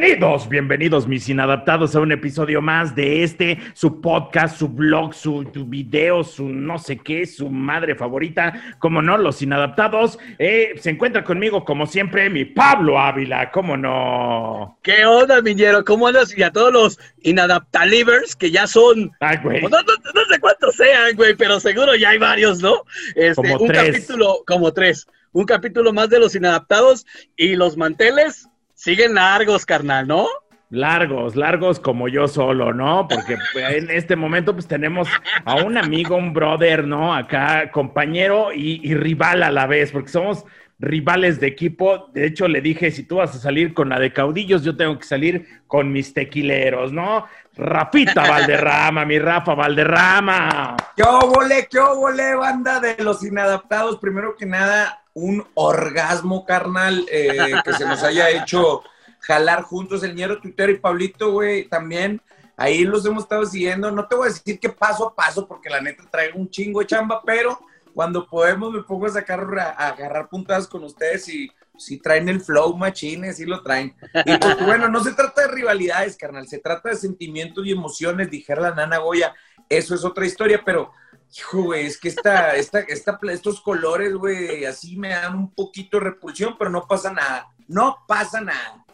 bienvenidos, bienvenidos mis inadaptados a un episodio más de este, su podcast, su blog, su, video, su no sé qué, su madre favorita, como no, los inadaptados. Eh, se encuentra conmigo como siempre mi Pablo Ávila, como no. ¿Qué onda, Miñero? ¿Cómo andas? Y a todos los inadaptalivers que ya son... Ay, güey. No, sé cuántos sean, güey, pero seguro ya hay varios, ¿no? Este, como un capítulo, como tres un capítulo más de los inadaptados y los manteles siguen largos, carnal, ¿no? Largos, largos como yo solo, ¿no? Porque en este momento pues tenemos a un amigo, un brother, ¿no? Acá, compañero y, rival a la vez, porque somos rivales de equipo. De hecho, le dije, si tú vas a salir con la de caudillos, yo tengo que salir con mis tequileros, ¿no? Rafita Valderrama, mi Rafa Valderrama. ¿Qué óvole, qué óvole, banda de los inadaptados? Primero que nada, un orgasmo carnal eh, que se nos haya hecho jalar juntos el ñero Twitter y Pablito, güey, también. Ahí los hemos estado siguiendo. No te voy a decir que paso a paso, porque la neta traigo un chingo de chamba, pero cuando podemos me pongo a sacar, a agarrar puntadas con ustedes y si traen el flow machines, si lo traen. Y pues, bueno, no se trata de rivalidades, carnal, se trata de sentimientos y emociones, dijera la nana Goya. Eso es otra historia, pero Hijo, güey, es que esta, esta, esta, estos colores, güey, así me dan un poquito de repulsión, pero no pasa nada. No pasa nada.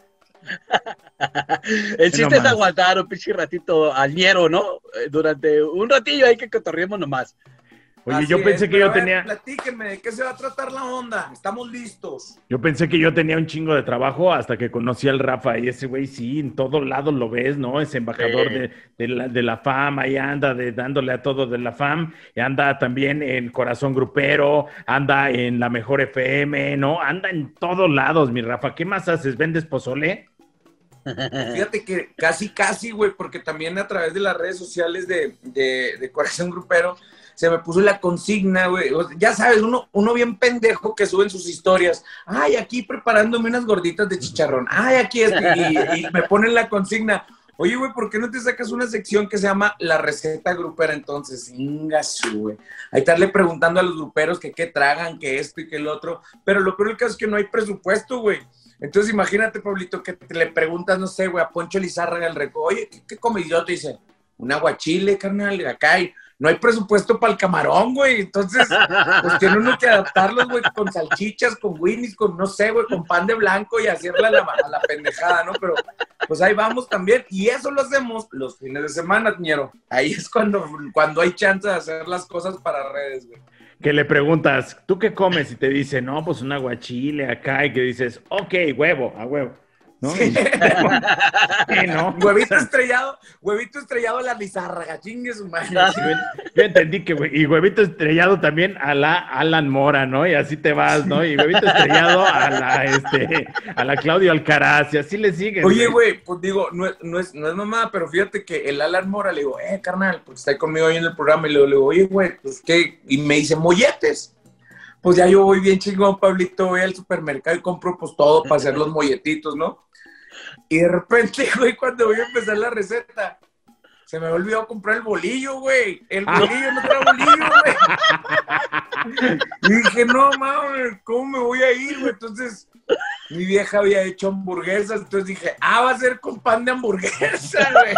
El chiste es aguantar un pinche ratito al ñero, ¿no? Eh, durante un ratillo hay que cotorriemos nomás. Oye, yo pensé que yo tenía. Platíquenme, ¿de qué se va a tratar la onda? Estamos listos. Yo pensé que yo tenía un chingo de trabajo hasta que conocí al Rafa y ese güey, sí, en todos lados lo ves, ¿no? Es embajador de, de, la, de la fama y anda de, dándole a todo de la fam. Y anda también en Corazón Grupero, anda en La Mejor FM, ¿no? Anda en todos lados, mi Rafa. ¿Qué más haces? ¿Vendes pozole? Fíjate que casi, casi, güey, porque también a través de las redes sociales de, de Corazón Grupero se me puso la consigna, güey. Ya sabes, uno, uno bien pendejo que sube en sus historias. Ay, aquí preparándome unas gorditas de chicharrón. Ay, aquí es. Y, me ponen la consigna. Oye, güey, ¿por qué no te sacas una sección que se llama La receta grupera? Entonces, ingasu, güey. Ahí estarle preguntando a los gruperos que qué tragan, que esto y que el otro. Pero lo peor del es que no hay presupuesto, güey. Entonces, imagínate, Pablito, que te le preguntas, no sé, güey, a Poncho Lizárraga el reco, oye, ¿qué, qué? Y te dice, un aguachile, carnal, acá hay no hay presupuesto para el camarón, güey. Entonces, pues tiene uno que adaptarlos, güey, con salchichas, con winnies, con, no sé, güey, con pan de blanco y hacerle a la, la pendejada, ¿no? Pero, pues ahí vamos también. Y eso lo hacemos los fines de semana, ñero. Ahí es cuando, cuando hay chance de hacer las cosas para redes, güey. Que le preguntas, ¿tú qué comes? Y te dice, no, pues un aguachile acá. Y que dices, ok, huevo, a huevo. ¿no? Huevito estrellado, huevito estrellado a la lizárraga, chingue su madre. Yo entendí que, y huevito estrellado también a la Alan Mora, ¿no? Y así te vas, ¿no? Y huevito estrellado a la, este, a la Claudio Alcaraz, y así le siguen. Oye, güey, pues digo, no, no, es, no es mamá, pero fíjate que el Alan Mora le digo, eh, carnal, pues está ahí conmigo ahí en el programa, y le digo, oye, güey, pues qué, y me dice, molletes pues ya yo voy bien chingón, Pablito, voy al supermercado y compro pues todo para hacer los molletitos, ¿no? Y de repente, güey, cuando voy a empezar la receta, se me olvidó comprar el bolillo, güey. El ah. bolillo, no trae bolillo, güey. Y dije, no, mames, ¿cómo me voy a ir, güey? Entonces, mi vieja había hecho hamburguesas, entonces dije, ah, va a ser con pan de hamburguesa, güey.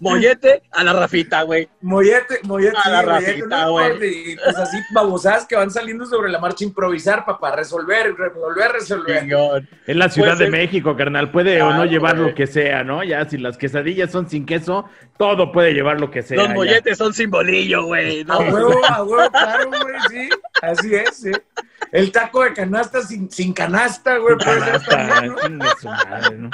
Mollete a la Rafita, güey. Mollete, mollete. A la Rafita, güey. Y pues así babosadas que van saliendo sobre la marcha improvisar, papá. Resolver, resolver, resolver. En la Ciudad de México, carnal. Puede o no llevar lo que sea, ¿no? Ya, si las quesadillas son sin queso, todo puede llevar lo que sea. Los molletes son sin bolillo, güey. A huevo, a huevo, claro, güey, sí. Así es, sí. El taco de canasta sin, sin canasta, güey. Canasta, ¿no?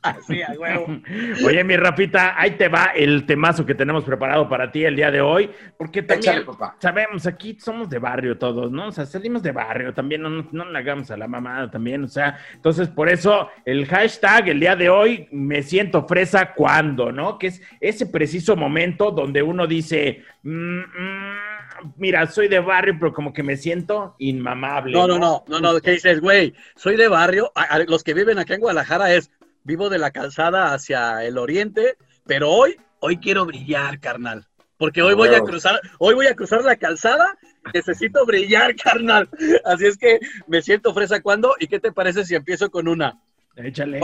Así, a huevo. Oye, mi Rafita, ahí te va el temazo que tenemos preparado para ti el día de hoy, porque también sabemos, aquí somos de barrio todos, ¿no? O sea, salimos de barrio, también no, no, le hagamos a la mamada también, o sea, entonces por eso el hashtag el día de hoy, me siento fresa cuando, ¿no? Que es ese preciso momento donde uno dice, mm, mm, mira, soy de barrio, pero como que me siento inmamable. No, no, no, no, no, ¿qué dices, güey? Soy de barrio, los que viven acá en Guadalajara es, vivo de la calzada hacia el oriente, pero hoy, hoy quiero brillar, carnal. Porque hoy voy a cruzar, hoy voy a cruzar la calzada necesito brillar, carnal. Así es que me siento fresa cuando. ¿Y qué te parece si empiezo con una? Échale.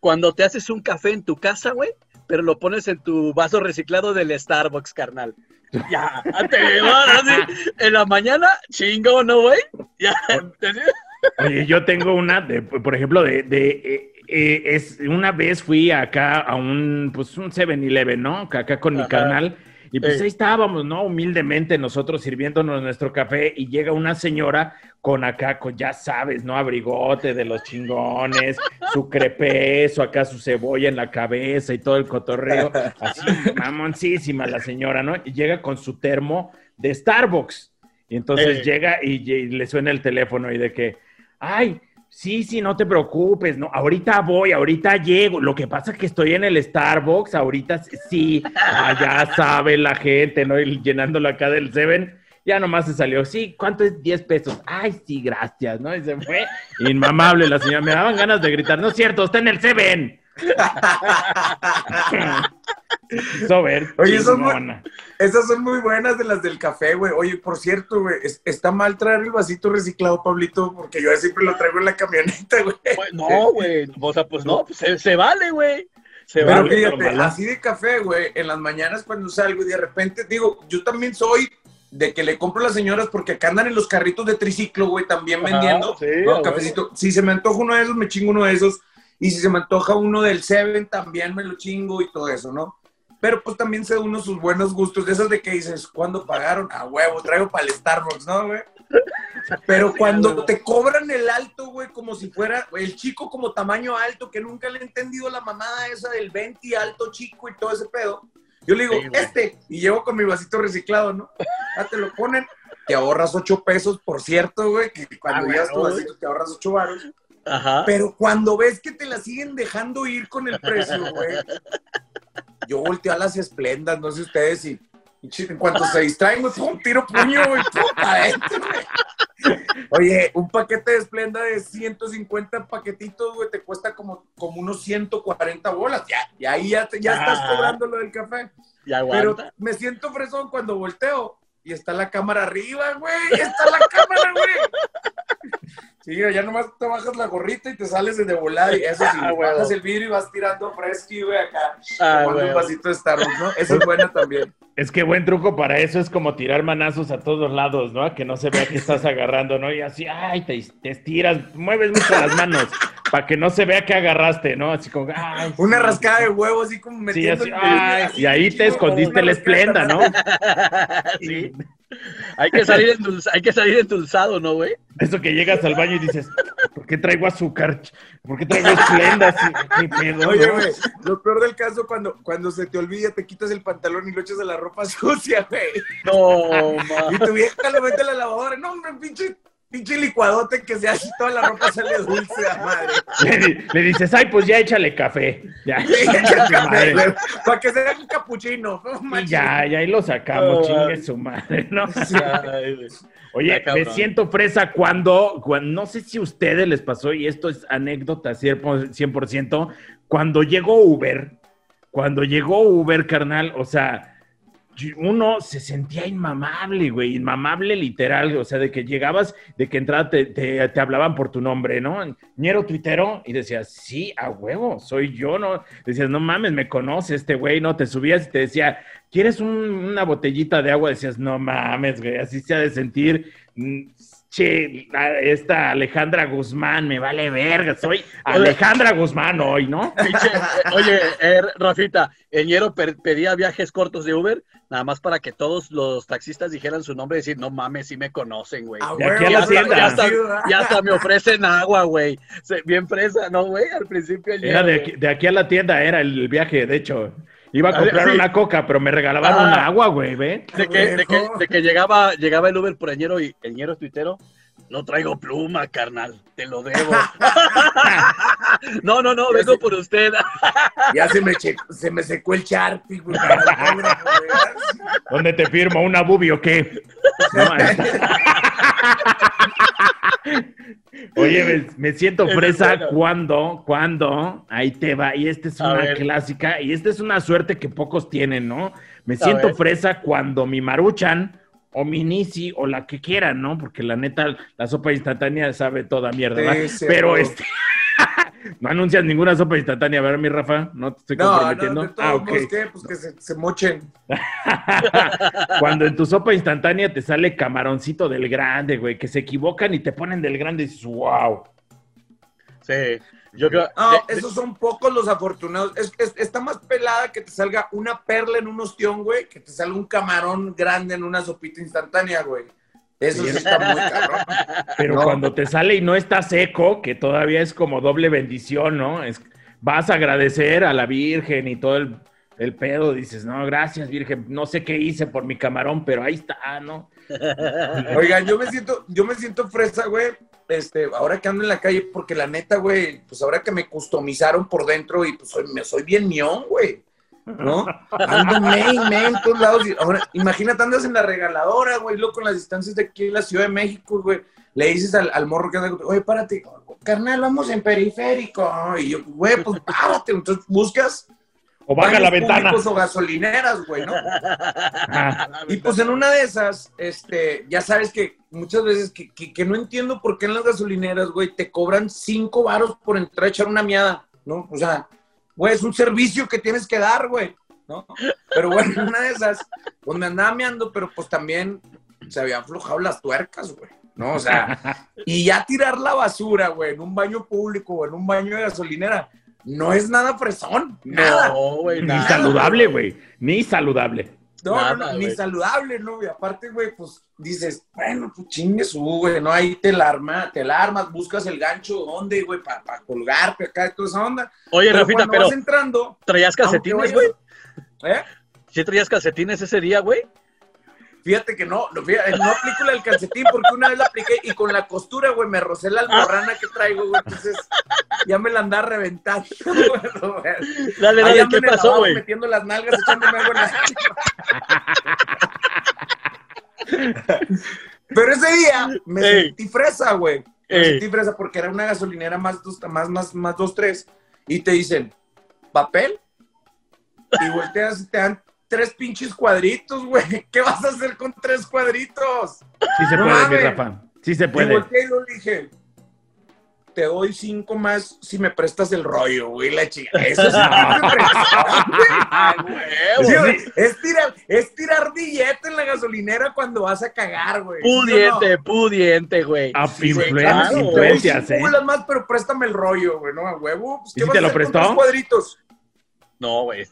Cuando, te haces un café en tu casa, güey, pero lo pones en tu vaso reciclado del Starbucks, carnal. Ya, te vas así. En la mañana, chingo, ¿no, güey? Ya. Oye, yo tengo una, de, por ejemplo, de, de eh, eh, es, una vez fui acá a un, pues un 7-Eleven, ¿no? Acá con mi canal. Y pues ahí estábamos, ¿no? Humildemente nosotros sirviéndonos nuestro café y llega una señora con acá, con, ya sabes, ¿no? Abrigote de los chingones, su crepeso, acá su cebolla en la cabeza y todo el cotorreo. Así, mamoncísima la señora, ¿no? Y llega con su termo de Starbucks. Y entonces llega y, le suena el teléfono y de que, ay, Sí, sí, no te preocupes, no, ahorita voy, ahorita llego. Lo que pasa es que estoy en el Starbucks, ahorita sí, ya sabe la gente, ¿no? Y llenándolo acá del Seven, ya nomás se salió, sí, ¿cuánto es 10 pesos? Ay, sí, gracias, ¿no? Y se fue, inmamable la señora, me daban ganas de gritar, no es cierto, está en el Seven. Oye, esas son muy buenas de las del café, güey. Oye, por cierto, güey, está mal traer el vasito reciclado, Pablito, porque yo siempre lo traigo en la camioneta, güey. Pues, no, güey. O sea, pues no, pues se, vale, güey. Se Pero fíjate, así de café, güey, en las mañanas cuando salgo y de repente digo, yo también soy de que le compro a las señoras porque acá andan en los carritos de triciclo, güey, también vendiendo cafecito. Si se me antoja uno de esos, me chingo uno de esos. Y si se me antoja uno del Seven, también me lo chingo y todo eso, ¿no? Pero pues también sé uno sus buenos gustos, de esos de que dices, ¿cuándo pagaron? A huevo, traigo para el Starbucks, ¿no, güey? Pero cuando te cobran el alto, güey, como si fuera el chico como tamaño alto, que nunca le he entendido la mamada esa del 20 alto chico y todo ese pedo. Yo le digo, este, y llevo con mi vasito reciclado, ¿no? Ya te lo ponen, te ahorras 8 pesos, por cierto, güey, que cuando ah, tu vasito te ahorras 8 Pero cuando ves que te la siguen dejando ir con el precio, güey, yo volteo a las esplendas, no sé ustedes si. En cuanto se distraen, pongo un tiro puño, güey, Oye, un paquete de esplenda de 150 paquetitos, güey, te cuesta como, como unos 140 bolas. Ya, y ahí ya, ya estás cobrando lo del café. Pero me siento fresón cuando volteo y está la cámara arriba, güey. Está la cámara, güey. Sí, ya nomás te bajas la gorrita y te sales de volar. Y eso sí, ah, bajas el vidrio y vas tirando fresqui, güey, acá. Ah, tomando un vasito de Starbucks, ¿no? Eso es bueno también. Es que buen truco para eso es como tirar manazos a todos lados, ¿no? Que no se vea que estás agarrando, ¿no? Y así, ay, te, te estiras, mueves mucho las manos para que no se vea que agarraste, ¿no? Así como, ay. Una rascada de huevo, así como metiendo. Sí, así, y ahí te escondiste la esplenda, ¿no? sí. Hay que salir endulzado, hay que salir endulzado, ¿no, güey? Eso que llegas al baño y dices, ¿por qué traigo azúcar? ¿Por qué traigo esplenda? Oye, güey, lo peor del caso cuando, cuando se te olvida, te quitas el pantalón y lo echas a la ropa sucia, güey. No, man. Y tu vieja lo mete a la lavadora. No, hombre, pinche pinche licuadote que se hace toda la ropa sale dulce a madre. Le, dices, ay, pues ya échale café. Ya, para que sea un capuchino. y ya, ya ahí lo sacamos, chingue su madre, ¿no? Oye, me siento fresa cuando, cuando, no sé si a ustedes les pasó, y esto es anécdota 100%, cuando llegó Uber, cuando llegó Uber, carnal, o sea, uno se sentía inmamable, güey, inmamable literal, o sea, de que llegabas, de que entrada te, te, hablaban por tu nombre, ¿no? Ñero tuitero, y decías, sí, a huevo, soy yo, ¿no? Decías, no mames, me conoce este güey, ¿no? Te subías y te decía, ¿quieres una botellita de agua? Decías, no mames, güey, así se ha de sentir mm, che, esta Alejandra Guzmán, me vale verga, soy Alejandra Guzmán hoy, ¿no? Oye, eh, Rafita, Eñero pedía viajes cortos de Uber, nada más para que todos los taxistas dijeran su nombre y decir, no mames, sí me conocen, güey. Ah, aquí a la tienda. Ya hasta, me ofrecen agua, güey. Bien fresa, ¿no, güey? Al principio. Era de aquí, de aquí a la tienda, era el viaje, de hecho. Iba a comprar una coca, pero me regalaban un ah. agua, güey, ¿ve? De que, de que, de que llegaba, llegaba el Uber por Eñero y Eñero tuitero. No traigo pluma, carnal, te lo debo. no, no, no, vengo por usted. ya se me, se me secó el Sharpie, güey. ¿Dónde te firmo? ¿Una bubi o qué? Oye, me, siento fresa cuando, cuando, ahí te va, y esta es una clásica, y esta es una suerte que pocos tienen, ¿no? Me siento fresa cuando mi maruchan o minisi o la que quieran, ¿no? Porque la neta, la sopa instantánea sabe toda mierda, Pero este... no anuncias ninguna sopa instantánea, ¿verdad, mi Rafa? No te estoy comprometiendo. No, ah, ok. ¿qué? Pues que se, mochen. Cuando en tu sopa instantánea te sale camaroncito del grande, güey, que se equivocan y te ponen del grande y dices, wow. Sí. Yo creo, no, esos son pocos los afortunados. está más pelada que te salga una perla en un ostión, güey, que te salga un camarón grande en una sopita instantánea, güey. Eso sí, está muy cabrón. Pero cuando te sale y no está seco, que todavía es como doble bendición, ¿no? Es, vas a agradecer a la Virgen y todo el, el pedo. Dices, no, gracias, Virgen. No sé qué hice por mi camarón, pero ahí está, ¿no? Oigan, yo me siento, yo me siento fresa, güey, este, ahora que ando en la calle, porque la neta, güey, pues ahora que me customizaron por dentro y pues soy, me, soy bien mión, güey. ¿No? Ando main, en todos lados. ahora, imagínate, andas en la regaladora, güey, loco, en las distancias de aquí en la Ciudad de México, güey. Le dices al, morro que anda, oye, párate, carnal, vamos en periférico. Y yo, güey, pues párate. Entonces buscas o baja la ventana. O gasolineras, güey, ¿no? y pues en una de esas, este, ya sabes que muchas veces que, que, no entiendo por qué en las gasolineras, güey, te cobran cinco varos por entrar a echar una miada, ¿no? O sea, güey, es un servicio que tienes que dar, güey, ¿no? Pero bueno, en una de esas, pues me andaba meando, pero pues también se habían aflojado las tuercas, güey. ¿no? O sea, y ya tirar la basura, güey, en un baño público o en un baño de gasolinera, no es nada fresón. Nada. No, güey. Ni saludable, güey. Ni saludable. No, no, ni saludable, ¿no? Y aparte, güey, pues dices, bueno, pues chingues, güey, ¿no? Ahí te la, arma, te la armas, buscas el gancho, ¿dónde, güey? Para pa colgarte acá toda esa onda. Oye, Rafita, pero. Vas entrando, ¿Traías calcetines, güey? ¿Eh? ¿Sí traías calcetines ese día, güey? Fíjate que no, no, fíjate, no aplico el calcetín porque una vez la apliqué y con la costura, güey, me rocé la almorrana que traigo, güey. Entonces ya me la andaba reventando. dale, dale, ¿qué pasó, güey? Metiendo las nalgas, echándome agua en Pero ese día me sentí fresa, güey. Me sentí fresa porque era una gasolinera más dos, más, más, más dos, tres. Y te dicen, ¿papel? Y volteas y te dan tres pinches cuadritos, güey. ¿Qué vas a hacer con tres cuadritos? Sí se puede, mi Rafa. Sí se puede. Y volteé y le dije, te doy cinco más si me prestas el rollo, güey, la chica. Eso es es, tirar, es tirar billete en la gasolinera cuando vas a cagar, güey. Pudiente, pudiente, güey. A sí, influencias, ¿eh? más, pero préstame el rollo, güey, ¿no? A huevo. Pues, ¿qué ¿Y si te lo prestó? cuadritos? No, güey.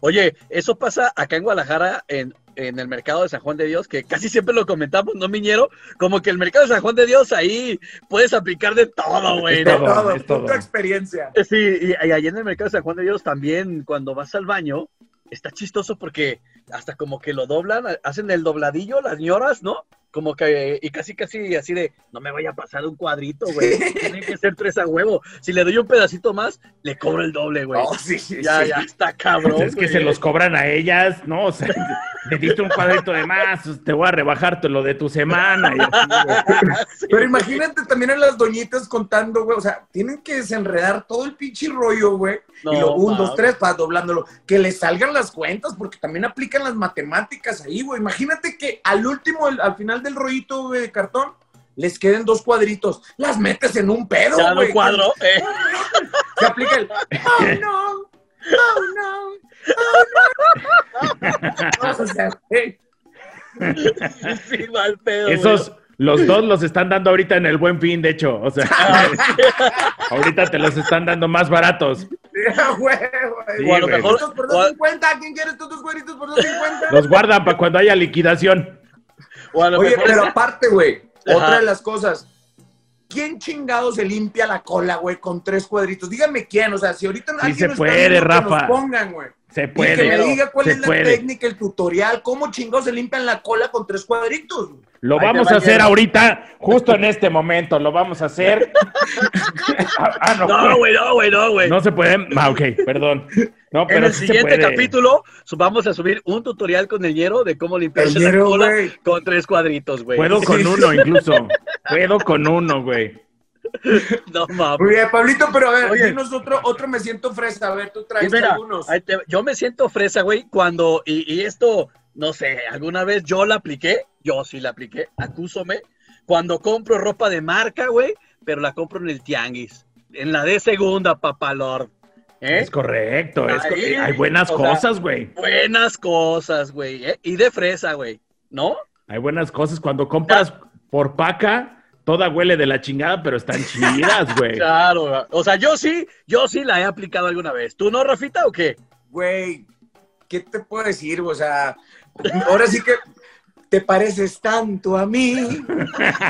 Oye, eso pasa acá en Guadalajara, en, el mercado de San Juan de Dios, que casi siempre lo comentamos, ¿no, Miñero? Como que el mercado de San Juan de Dios, ahí puedes aplicar de todo, güey. De todo, es todo. experiencia. Sí, y, y allí en el mercado de San Juan de Dios también, cuando vas al baño, está chistoso porque hasta como que lo doblan, hacen el dobladillo, las ñoras, ¿no? como que, y casi, casi así de, no me vaya a pasar un cuadrito, güey. Tienen que ser tres a huevo. Si le doy un pedacito más, le cobro el doble, güey. Oh, sí, ya, ya está cabrón. Es que se los cobran a ellas, ¿no? O sea, le diste un cuadrito de más, te voy a rebajar lo de tu semana. Pero imagínate también a las doñitas contando, güey. O sea, tienen que desenredar todo el pinche rollo, güey. y lo un, dos, tres, para doblándolo. Que le salgan las cuentas, porque también aplican las matemáticas ahí, güey. Imagínate que al último, al final del rollito de cartón les queden dos cuadritos, las metes en un pedo, güey. cuadro. Eh. Se aplica el oh no, oh no, oh no. o sea, sí, mal pedo, Esos, los dos los están dando ahorita en el buen fin, de hecho. O sea, ahorita te los están dando más baratos. güey. a lo mejor. por 250, ¿quién quiere estos dos cuadritos por 250? Los guardan para cuando haya liquidación. Oye, pero aparte, güey, otra de las cosas. ¿Quién chingado se limpia la cola, güey, con tres cuadritos? Díganme quién, o sea, si ahorita sí alguien se puede, Rafa. Que pongan, güey. Se puede. Y que me diga cuál es la técnica, el tutorial, cómo chingados se limpian la cola con tres cuadritos. Lo vamos a hacer ahorita, justo en este momento, lo vamos a hacer. ah, ah no, güey, no, güey, no, güey. No se puede. Ah, ok, perdón. No, pero en el siguiente capítulo vamos a subir un tutorial con el hierro de cómo limpiarse la cola con tres cuadritos, güey. Puedo con uno incluso. Puedo con uno, güey. No mames. Muy bien, Pablito, pero a ver, Oye. dinos otro, otro me siento fresa. A ver, tú traes algunos. yo me siento fresa, güey, cuando, y, y esto, no sé, alguna vez yo la apliqué yo sí la apliqué, acúsome, cuando compro ropa de marca, güey, pero la compro en el tianguis, en la de segunda, papalord. ¿Eh? Es correcto, es hay buenas cosas, güey. Buenas cosas, güey. ¿eh? Y de fresa, güey. ¿No? Hay buenas cosas. Cuando compras por paca, toda huele de la chingada, pero están chidas, güey. Claro, o sea, yo sí, yo sí la he aplicado alguna vez. ¿Tú no, Rafita, o qué? Güey, ¿qué te puedo decir? O sea, ahora sí que te pareces tanto a mí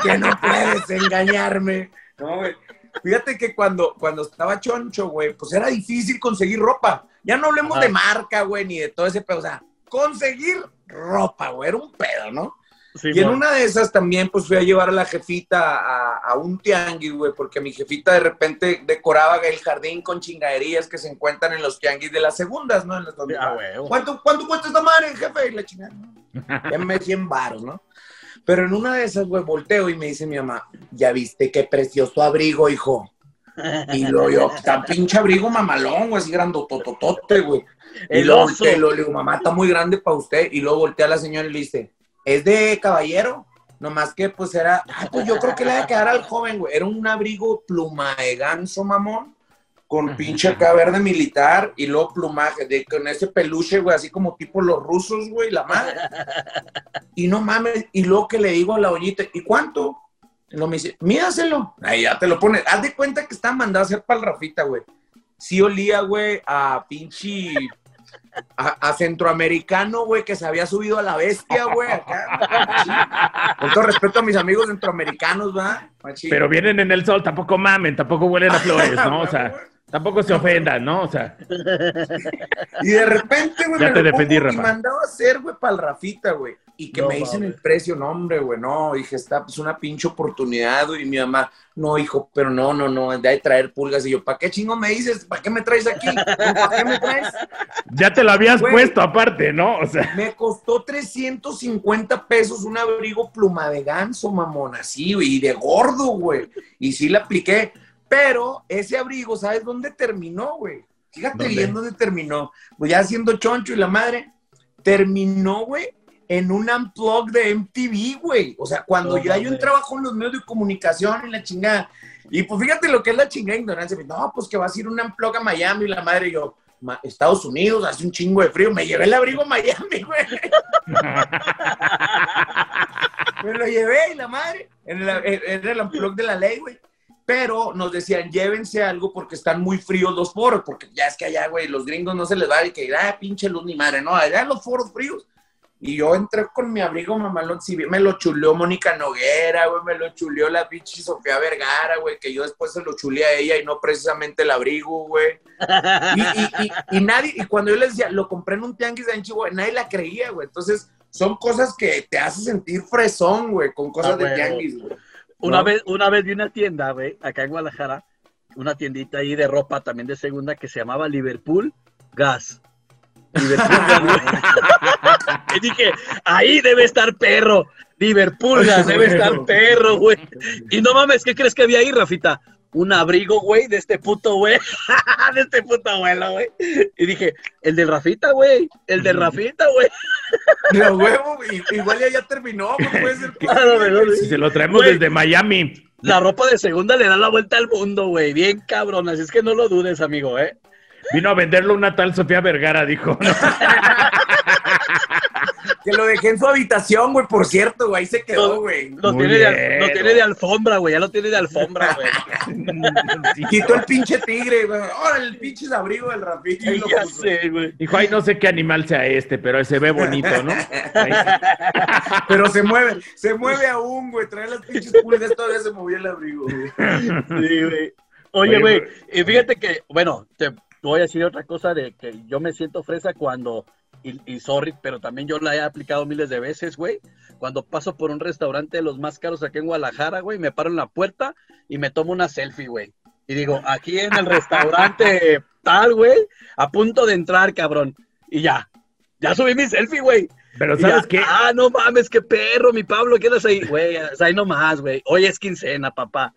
que no puedes engañarme. No, güey. Fíjate que cuando, cuando estaba choncho, güey, pues era difícil conseguir ropa. Ya no hablemos de marca, güey, ni de todo ese pedo. O sea, conseguir ropa, güey, era un pedo, ¿no? Y en una de esas también, pues fui a llevar a la jefita a, un tianguis, güey, porque mi jefita de repente decoraba el jardín con chingaderías que se encuentran en los tianguis de las segundas, ¿no? En las ah, ¿Cuánto, ¿Cuánto cuesta esta madre, jefe? Y la chingada, Ya me 100 baros, ¿no? Pero en una de esas, güey, volteo y me dice mi mamá, ya viste qué precioso abrigo, hijo. Y lo yo, tan pinche abrigo mamalón, güey, así grandotototote, güey. Y luego volteo, lo, le digo, mamá, está muy grande para usted. Y luego voltea a la señora y le dice, ¿es de caballero? Nomás que, pues, era, pues yo creo que le va a quedar al joven, güey. Era un abrigo pluma de ganso, mamón con pinche acá verde militar y luego plumaje, de, con ese peluche, güey, así como tipo los rusos, güey, la madre. Y no mames, y luego que le digo a la ollita, ¿y cuánto? Y luego me dice, mídaselo. Ahí ya te lo pones. Haz de cuenta que está mandado a hacer para el Rafita, güey. Sí olía, güey, a pinche a, centroamericano, güey, que se había subido a la bestia, güey, acá. Con todo respeto a mis amigos centroamericanos, ¿va? Pero vienen en el sol, tampoco mamen, tampoco huelen a flores, ¿no? O sea. Tampoco se ofendan, ¿no? O sea. Y de repente, güey, ya me te defendí, Rafa. Y mandaba a hacer, güey, para el Rafita, güey. Y que me dicen el precio, no, hombre, güey, no. Dije, está, pues una pinche oportunidad, güey. Y mi mamá, no, hijo, pero no, no, no, de traer pulgas. Y yo, ¿para qué chingo me dices? ¿Para qué me traes aquí? ¿Para qué me traes? Ya te lo habías puesto aparte, ¿no? O sea. Me costó 350 pesos un abrigo pluma de ganso, mamón, así, güey, y de gordo, güey. Y sí la apliqué. Pero ese abrigo, ¿sabes dónde terminó, güey? Fíjate bien dónde terminó. Pues ya siendo choncho y la madre, terminó, güey, en un unplug de MTV, güey. O sea, cuando ya yo trabajo en los medios de comunicación y la chingada. Y pues fíjate lo que es la chingada ignorancia. No, pues que vas a ir un unplug a Miami y la madre y yo. Estados Unidos, hace un chingo de frío. Me llevé el abrigo a Miami, güey. Me lo llevé y la madre. En el, en el unplug de la ley, güey pero nos decían, llévense algo porque están muy fríos los foros, porque ya es que allá, güey, los gringos no se les va y que, ah, pinche luz ni madre, no, allá los foros fríos. Y yo entré con mi abrigo mamalón, sí, me lo chuleó Mónica Noguera, güey, me lo chuleó la pinche Sofía Vergara, güey, que yo después se lo chuleé a ella y no precisamente el abrigo, güey. Y, nadie, y cuando yo les decía, lo compré en un tianguis de Anchi, güey, nadie la creía, güey. Entonces, son cosas que te hacen sentir fresón, güey, con cosas ah, de tianguis, güey. Una, vez, una vez vi una tienda, güey, acá en Guadalajara, una tiendita ahí de ropa también de segunda que se llamaba Liverpool Gas. Liverpool Gas. y dije, ahí debe estar perro. Liverpool Gas, debe estar perro, güey. Y no mames, ¿qué crees que había ahí, Rafita? Un abrigo, güey, de este puto güey, de este puto abuelo, güey. Y dije, el del Rafita, güey, el del Rafita, güey. Pero, huevo, igual ya, ya terminó, puede ser. si se lo traemos desde Miami. La ropa de segunda le da la vuelta al mundo, güey, bien cabrón, así es que no lo dudes, amigo, ¿eh? Vino a venderlo una tal Sofía Vergara, dijo. que lo dejé en su habitación, güey, por cierto, güey, ahí se quedó, güey. Lo, tiene de, tiene de alfombra, güey, ya lo tiene de alfombra, güey. Quitó el pinche tigre, güey. Ahora el pinche abrigo del Rafita. ya sé, güey. Dijo, ay, no sé qué animal sea este, pero se ve bonito, ¿no? pero se mueve, se mueve aún, güey. Trae las pinches pulgas, todavía se movía el abrigo, güey. Sí, güey. Oye, güey, y fíjate que, bueno, te voy a decir otra cosa de que yo me siento fresa cuando y, sorry, pero también yo la he aplicado miles de veces, güey. Cuando paso por un restaurante de los más caros aquí en Guadalajara, güey, me paro en la puerta y me tomo una selfie, güey. Y digo, aquí en el restaurante tal, güey, a punto de entrar, cabrón. Y ya, ya subí mi selfie, güey. Pero ¿sabes qué? Ah, no mames, qué perro, mi Pablo, ¿qué andas ahí? Güey, ahí nomás, güey. Hoy es quincena, papá.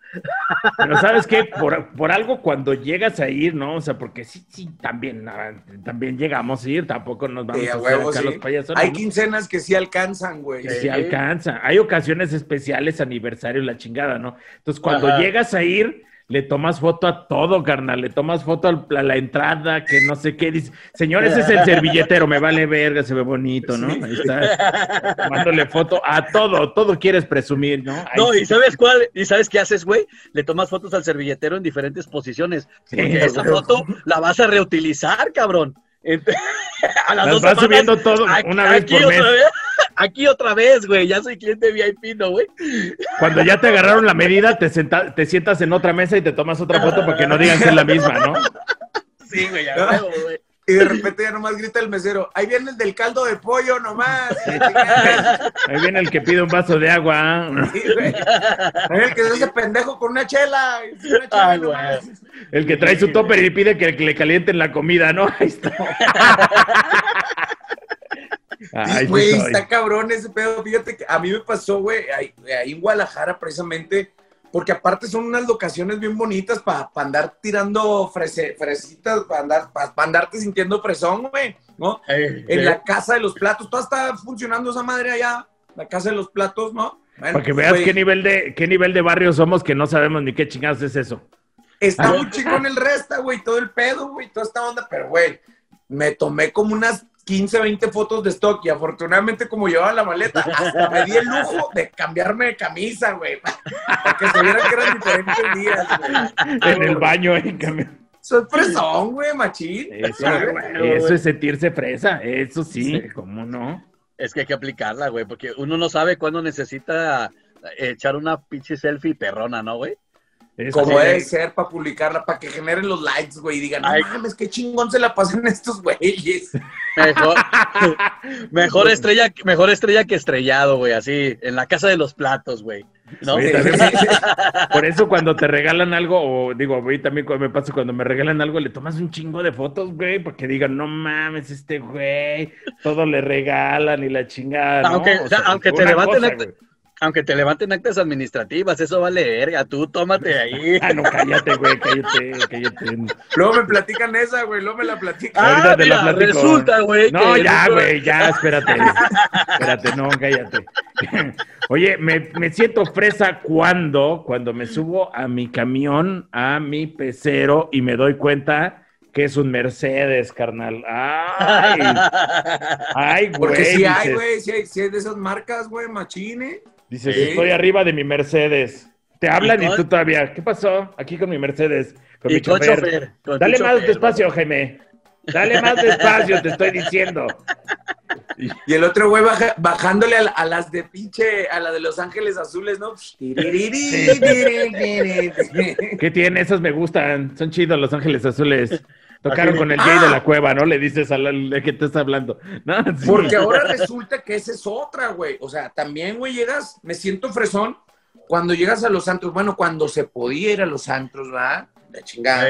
Pero ¿sabes qué? Por, algo cuando llegas a ir, ¿no? O sea, porque sí, sí, también, también llegamos a ir, tampoco nos vamos a, huevo, los payasos. Hay quincenas que sí alcanzan, güey. sí, alcanzan. Hay ocasiones especiales, aniversario, la chingada, ¿no? Entonces, cuando llegas a ir le tomas foto a todo, carnal, le tomas foto a la entrada, que no sé qué, dice, señor, ese es el servilletero, me vale verga, se ve bonito, ¿no? Ahí está, tomándole foto a todo, todo quieres presumir, ¿no? no, y ¿sabes cuál? ¿Y sabes qué haces, güey? Le tomas fotos al servilletero en diferentes posiciones, porque esa foto la vas a reutilizar, cabrón. a las, vas subiendo todo una vez por mes. Aquí otra vez, güey. Ya soy cliente VIP, ¿no, güey? Cuando ya te agarraron la medida, te, te sientas en otra mesa y te tomas otra foto para que no digan que es la misma, ¿no? Sí, güey, ya veo, güey. Y de repente ya nomás grita el mesero, ahí viene el del caldo de pollo nomás. Ahí viene el que pide un vaso de agua. Sí, güey. Ahí el que se hace pendejo con una chela. el que trae su topper y pide que, le calienten la comida, ¿no? Ahí está. Güey, está cabrón ese pedo. Fíjate que a mí me pasó, güey, ahí, ahí en Guadalajara precisamente porque aparte son unas locaciones bien bonitas para andar tirando fresitas, para andar, andarte sintiendo fresón, güey, ¿no? en la casa de los platos, todo está funcionando esa madre allá, la casa de los platos, ¿no? para que veas qué nivel de qué nivel de barrio somos que no sabemos ni qué chingados es eso. Está muy chingón el resto, güey, todo el pedo, güey, toda esta onda, pero, güey, me tomé como unas 15, 20 fotos de stock y afortunadamente como llevaba la maleta, hasta me di el lujo de cambiarme de camisa, güey, para que se viera que eran diferentes días, güey. En el baño, en cambio. Eso güey, machín. Eso, eso es sentirse fresa, eso sí, ¿cómo no? Es que hay que aplicarla, güey, porque uno no sabe cuándo necesita echar una pinche selfie perrona, ¿no, güey? Como debe ser para publicarla, para que generen los likes, güey, y digan, no mames, qué chingón se la pasen estos güeyes. Mejor, mejor estrella, mejor estrella que estrellado, güey, así, en la casa de los platos, güey. ¿no? por eso cuando te regalan algo, o digo, güey, también me pasa cuando me regalan algo, le tomas un chingo de fotos, güey, porque digan, no mames, este güey, todo le regalan y la chingada. Aunque, aunque te levanten aunque te levanten actas administrativas, eso vale verga, tú tómate ahí. ah, no, cállate, güey, cállate, cállate. Luego me platican esa, güey, luego me la platican. Ah, la resulta, güey. No, ya, güey, ya, espérate. espérate, no, cállate. Oye, me, me, siento fresa cuando, cuando me subo a mi camión, a mi pecero y me doy cuenta que es un Mercedes, carnal. Ay, ay, güey. Porque si hay, güey, si hay, si hay de esas marcas, güey, machine. Dices, estoy arriba de mi Mercedes. Te hablan y, tú todavía. ¿Qué pasó? Aquí con mi Mercedes, con mi chofer. Dale más despacio, Jaime. Dale más despacio, te estoy diciendo. Y el otro güey bajándole a, las de pinche, a la de Los Ángeles Azules, ¿no? ¿Qué tiene? Esas me gustan. Son chidos Los Ángeles Azules. Tocaron con el Jay de la ¡Ah! cueva, ¿no? Le dices al de que te está hablando. Porque ahora resulta que esa es otra, güey. O sea, también, güey, llegas, me siento fresón cuando llegas a los antros. Bueno, cuando se podía ir a los antros, ¿verdad? La chingada.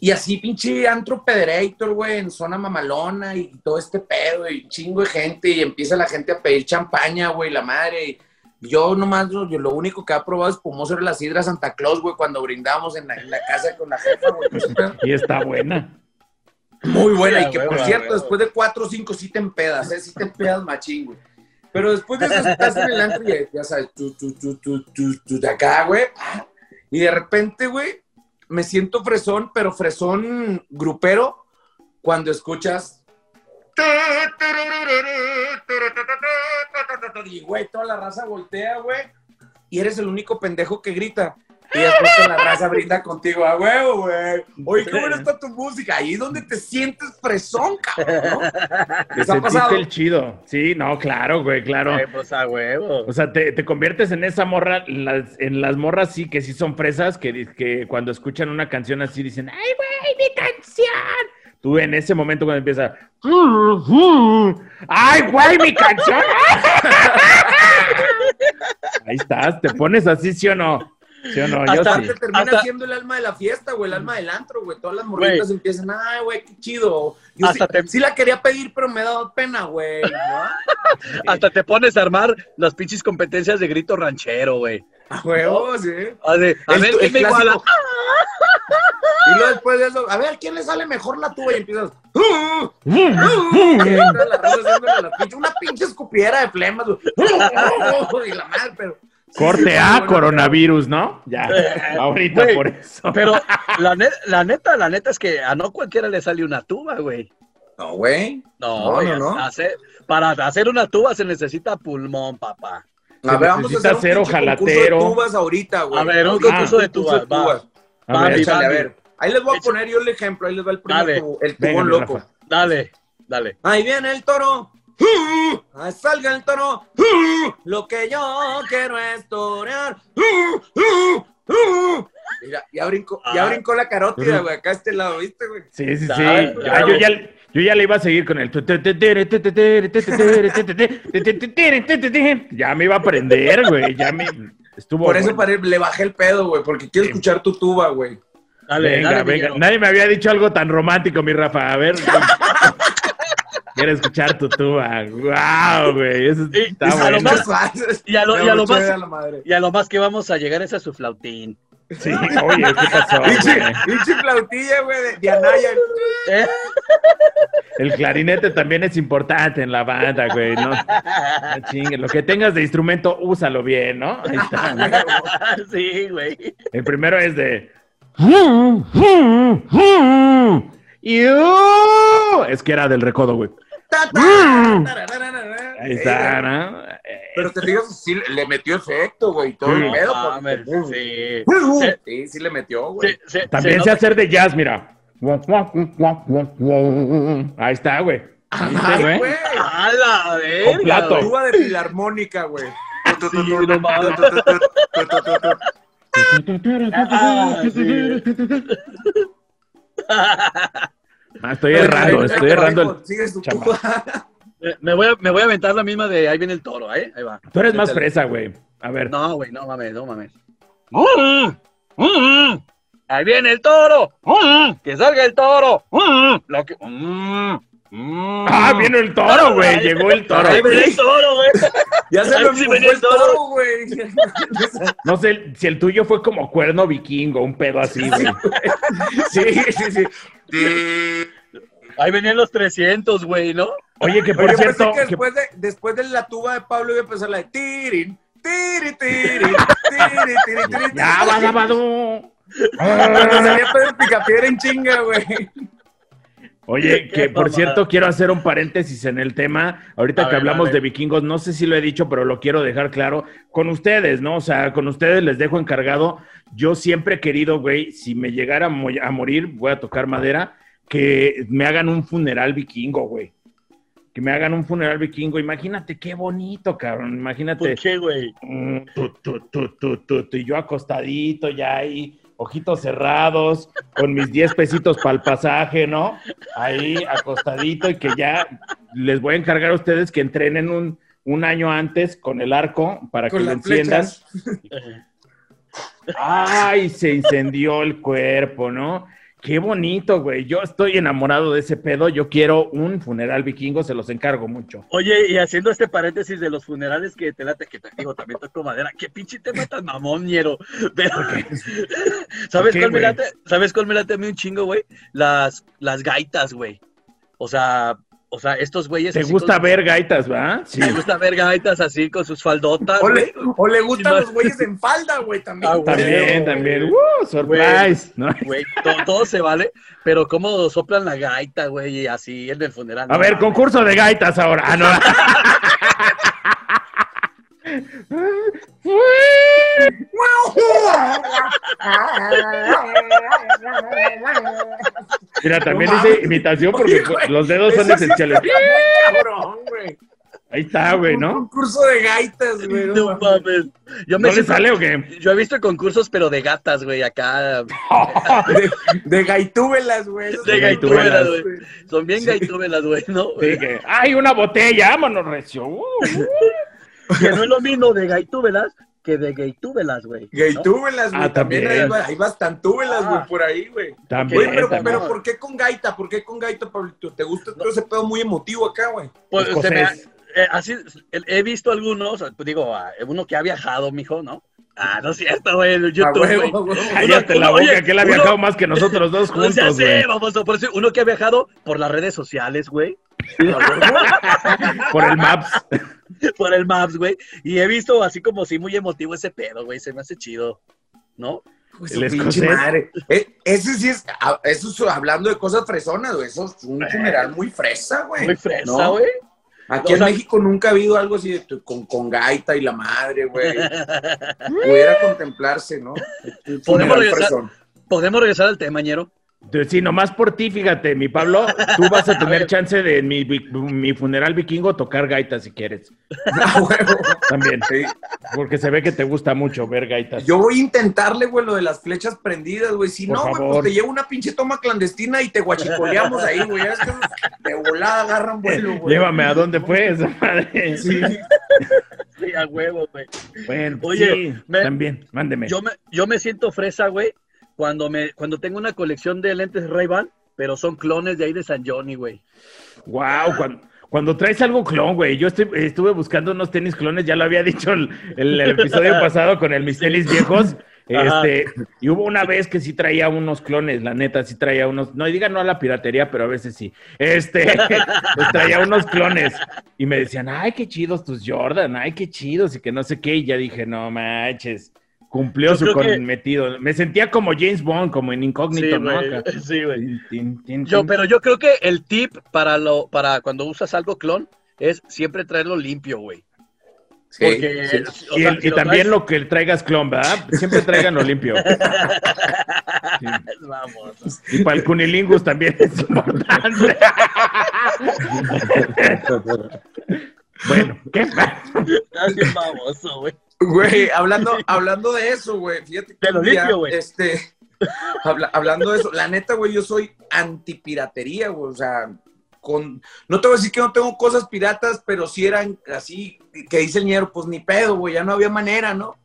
Y así, pinche antro pederator, güey, en zona mamalona y todo este pedo y chingo de gente. Y empieza la gente a pedir champaña, güey, la madre. Yo nomás, yo, lo único que ha probado es pomoso era la sidra Santa Claus, güey, cuando brindamos en la, casa con la jefa, güey. y está buena. Muy buena, y que por cierto, después de cuatro o cinco sí te empedas, ¿eh? Sí te empedas machín, güey. Pero después de eso estás en el antro y ya sabes, tú, tú, tú, tú, tú, tú, de acá, güey. Y de repente, güey, me siento fresón, pero fresón grupero, cuando escuchas y, güey, toda la raza voltea, güey. Y eres el único pendejo que grita. Y después la raza brinda contigo, a huevo, güey. Oye, ¿cómo buena está tu música? Ahí es donde te sientes fresón, cabrón. ¿Les ha pasado? el chido. Sí, no, claro, güey, claro. pues a huevo. O sea, te, te conviertes en esa morra, en las morras sí que sí son fresas, que, que cuando escuchan una canción así dicen, ¡ay, güey, mi canción! Tú en ese momento cuando empieza, ¡ay, güey, mi canción! Ahí estás, te pones así, ¿sí o no? ¿Sí o no? Hasta, Yo sí. termina siendo el alma de la fiesta, güey, el alma del antro, güey. Todas las morritas empiezan, ay, güey, qué chido. Yo sí, sí, la quería pedir, pero me ha dado pena, güey. hasta te pones a armar las pinches competencias de grito ranchero, güey. A huevo, sí. A ver, ¿quién me iguala? Y luego después de eso, a ver, ¿quién le sale mejor la tuya? Y empiezas. una pinche escupiera de flemas. y la madre, pero. Corte A, coronavirus, ¿no? Ya, eh, ahorita por eso. Pero la, la, neta, la neta es que a no cualquiera le sale una tuba, güey. No, güey. No, no, no. para hacer una tuba se necesita pulmón, papá. A ver, vamos a hacer un cero jalatero. de tubas ahorita, güey. A ver, un concurso de tubas. tubas. A, ver, a ver. Ahí les voy a poner yo el ejemplo. Ahí les va el primer el tubón loco. Dale, dale. Ahí viene el toro. Ahí salga el toro. Lo que yo quiero es torear. Mira, ya brincó, ya ah. brincó la carótida, güey, acá a este lado, ¿viste, güey? Sí, sí, sí. Ah, yo, ya, yo ya le iba a seguir con el... Ya me iba a aprender, güey, ya me... Estuvo Por eso le bajé el pedo, güey, porque quiero escuchar tu tuba, güey. Dale, venga, venga. Nadie me había dicho algo tan romántico, mi Rafa. A ver. Quiero escuchar tu tuba. ¡Wow, güey! Eso está y, bueno. y a lo más que vamos a llegar es a su flautín. Sí, oye, ¿qué pasó? Pinche flautilla, güey, de, Anaya. ¿Eh? El clarinete también es importante en la banda, güey. No, no chingue. Lo que tengas de instrumento, úsalo bien, ¿no? Ahí está. Sí, güey. El primero es de. Es que era del recodo, güey. Ahí está, ¿no? Pero te digo, sí le metió efecto, güey, todo el pedo. sí. sí, sí le metió, güey. También sé hacer de jazz, mira. Ahí está, güey. Ay, güey. A la verga. plato. Tuba de filarmónica, güey. Ah, estoy errando, estoy errando. me, voy a, me voy a aventar la misma de ahí viene el toro, ¿eh? Ahí va. Tú eres más fresa, güey. A ver. No, güey, no mames, no mames. Ahí viene el toro. Que salga el toro. Lo que... Ah, viene el toro, güey. Llegó el toro. Ahí viene el toro, güey. Ya se me empujó el toro, güey. No sé si el tuyo fue como cuerno vikingo, un pedo así, güey. Sí, sí, sí. Ahí venían los 300, güey, ¿no? Oye, que por cierto. Que después, De, después de la tuba de Pablo iba a empezar la de tirin, tiri, tiri, tiri, tiri, tiri. Ya, va, va, no. Cuando salía Pedro Picapiedra en chinga, güey. Oye, que por cierto, quiero hacer un paréntesis en el tema. Ahorita que hablamos de vikingos, no sé si lo he dicho, pero lo quiero dejar claro. Con ustedes, ¿no? O sea, con ustedes les dejo encargado. Yo siempre he querido, güey, si me llegara a morir, voy a tocar madera, que me hagan un funeral vikingo, güey. Que me hagan un funeral vikingo. Imagínate qué bonito, cabrón. Imagínate. ¿Por qué, güey? Mm, y yo acostadito ya ahí ojitos cerrados, con mis 10 pesitos para el pasaje, ¿no? Ahí acostadito y que ya les voy a encargar a ustedes que entrenen un, un año antes con el arco para que lo enciendan. Ay, se incendió el cuerpo, ¿no? Qué bonito, güey. Yo estoy enamorado de ese pedo. Yo quiero un funeral vikingo, se los encargo mucho. Oye, y haciendo este paréntesis de los funerales que te late, que te digo, también toco madera. Qué pinche tema tan mamón, ñero. ¿Sabes, cuál me late? ¿Sabes cuál me late a mí un chingo, güey? Las, las gaitas, güey. O sea, o sea, estos güeyes. ¿Te gusta ver gaitas, va? Sí. Me gusta ver gaitas así con sus faldotas. O, le, o le, gustan los güeyes en falda, güey, también. Ah, también, también. ¡Uh! Surprise. Güey, todo, se vale, pero cómo soplan la gaita, güey, y así en el funeral. A ver, concurso de gaitas ahora. Ah, no. Mira, también dice imitación porque los dedos son esenciales. Ahí está, güey, ¿no? Un concurso de gaitas, güey. No, mames. Yo me ¿No le sale o qué? Yo he visto concursos, pero de gatas, güey, acá. de, de gaitúbelas, güey. De gaitúbelas, güey. Son bien gaitúbelas, güey, ¿no? Sí, que, ¡ay, una botella! ¡Vámonos, recio! Uh, uh. Que no es lo mismo de gaitúbelas que de gaytúbelas, güey. Gaytúbelas, güey. Ah, también, hay, hay bastantúbelas, güey, ah. por ahí, güey. También. pero, pero, ¿por qué con gaita? ¿Por qué con gaita, Pablito? ¿Te gusta todo ese pedo muy emotivo acá, güey? Pues, se me, eh, así, he visto algunos, pues, digo, uno que ha viajado, mijo, ¿no? Ah, no es cierto, güey. YouTube, güey. Cállate la boca, que él ha viajado más que nosotros dos juntos, Ya sé, vamos a por eso, uno que ha viajado por las redes sociales, güey. por el Maps. por el Maps, güey. Y he visto así como sí muy emotivo ese pedo, güey. Se me hace chido, ¿no? Pues el pinche madre. Eh, ese sí es, eso es hablando de cosas fresonas, güey. Eso es un funeral muy fresa, güey. Muy fresa, güey. Aquí en México nunca ha habido algo así de, con, con gaita y la madre, güey. Pudiera contemplarse, ¿no? ¿Podemos regresar, ¿Podemos regresar al tema, ñero? Sí, nomás por ti, fíjate, mi Pablo, tú vas a tener chance de mi, mi funeral vikingo tocar gaita si quieres. Ah, También, sí. Porque se ve que te gusta mucho ver gaitas. Yo voy a intentarle, güey, lo de las flechas prendidas, güey. Si no, güey, pues te llevo una pinche toma clandestina y te guachicoleamos ahí, güey. Es que de volada agarran vuelo, güey. Llévame a dónde fue esa madre. Sí. sí, a huevo, güey. Bueno, Oye, sí, también, mándeme. Yo me, yo me siento fresa, güey, cuando, me, cuando tengo una colección de lentes Ray-Ban, pero son clones de ahí de San Johnny, güey. Wow, cuando, traes algo clon, güey. Yo estuve buscando unos tenis clones, ya lo había dicho el, el, episodio pasado con el mis tenis viejos. Este, y hubo una vez que sí traía unos clones, la neta, sí traía unos, no diga no a la piratería, pero a veces sí. Este, pues traía unos clones y me decían, ay, qué chidos tus Jordan, ay, qué chidos, y que no sé qué, y ya dije, no manches. Cumplió su cometido. Me sentía como James Bond, como en incógnito, ¿no? Sí, güey. Yo, pero yo creo que el tip para lo, para cuando usas algo clon es siempre traerlo limpio, güey. Sí, y, también lo que traigas clon, ¿verdad? Siempre lo limpio. Vamos. Y para el cunilingus también es importante. bueno, ¿qué pasa? Estás baboso, güey. Güey, hablando, hablando de eso, güey, fíjate que. lo güey. Este, hablando de eso, la neta, güey, yo soy antipiratería, güey, o sea, con, no te voy a decir que no tengo cosas piratas, pero si eran así, que dice el ñero, pues ni pedo, güey, ya no había manera, ¿no?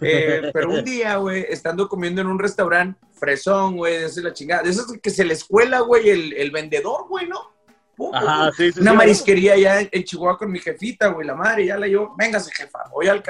Eh, pero un día, güey, estando comiendo en un restaurante, fresón, güey, de la chingada, de esos que se le escuela, güey, el, el vendedor, güey, ¿no? Ajá, sí, sí, una marisquería ya en, Chihuahua con mi jefita, güey, la madre, ya la yo, véngase, jefa, voy al,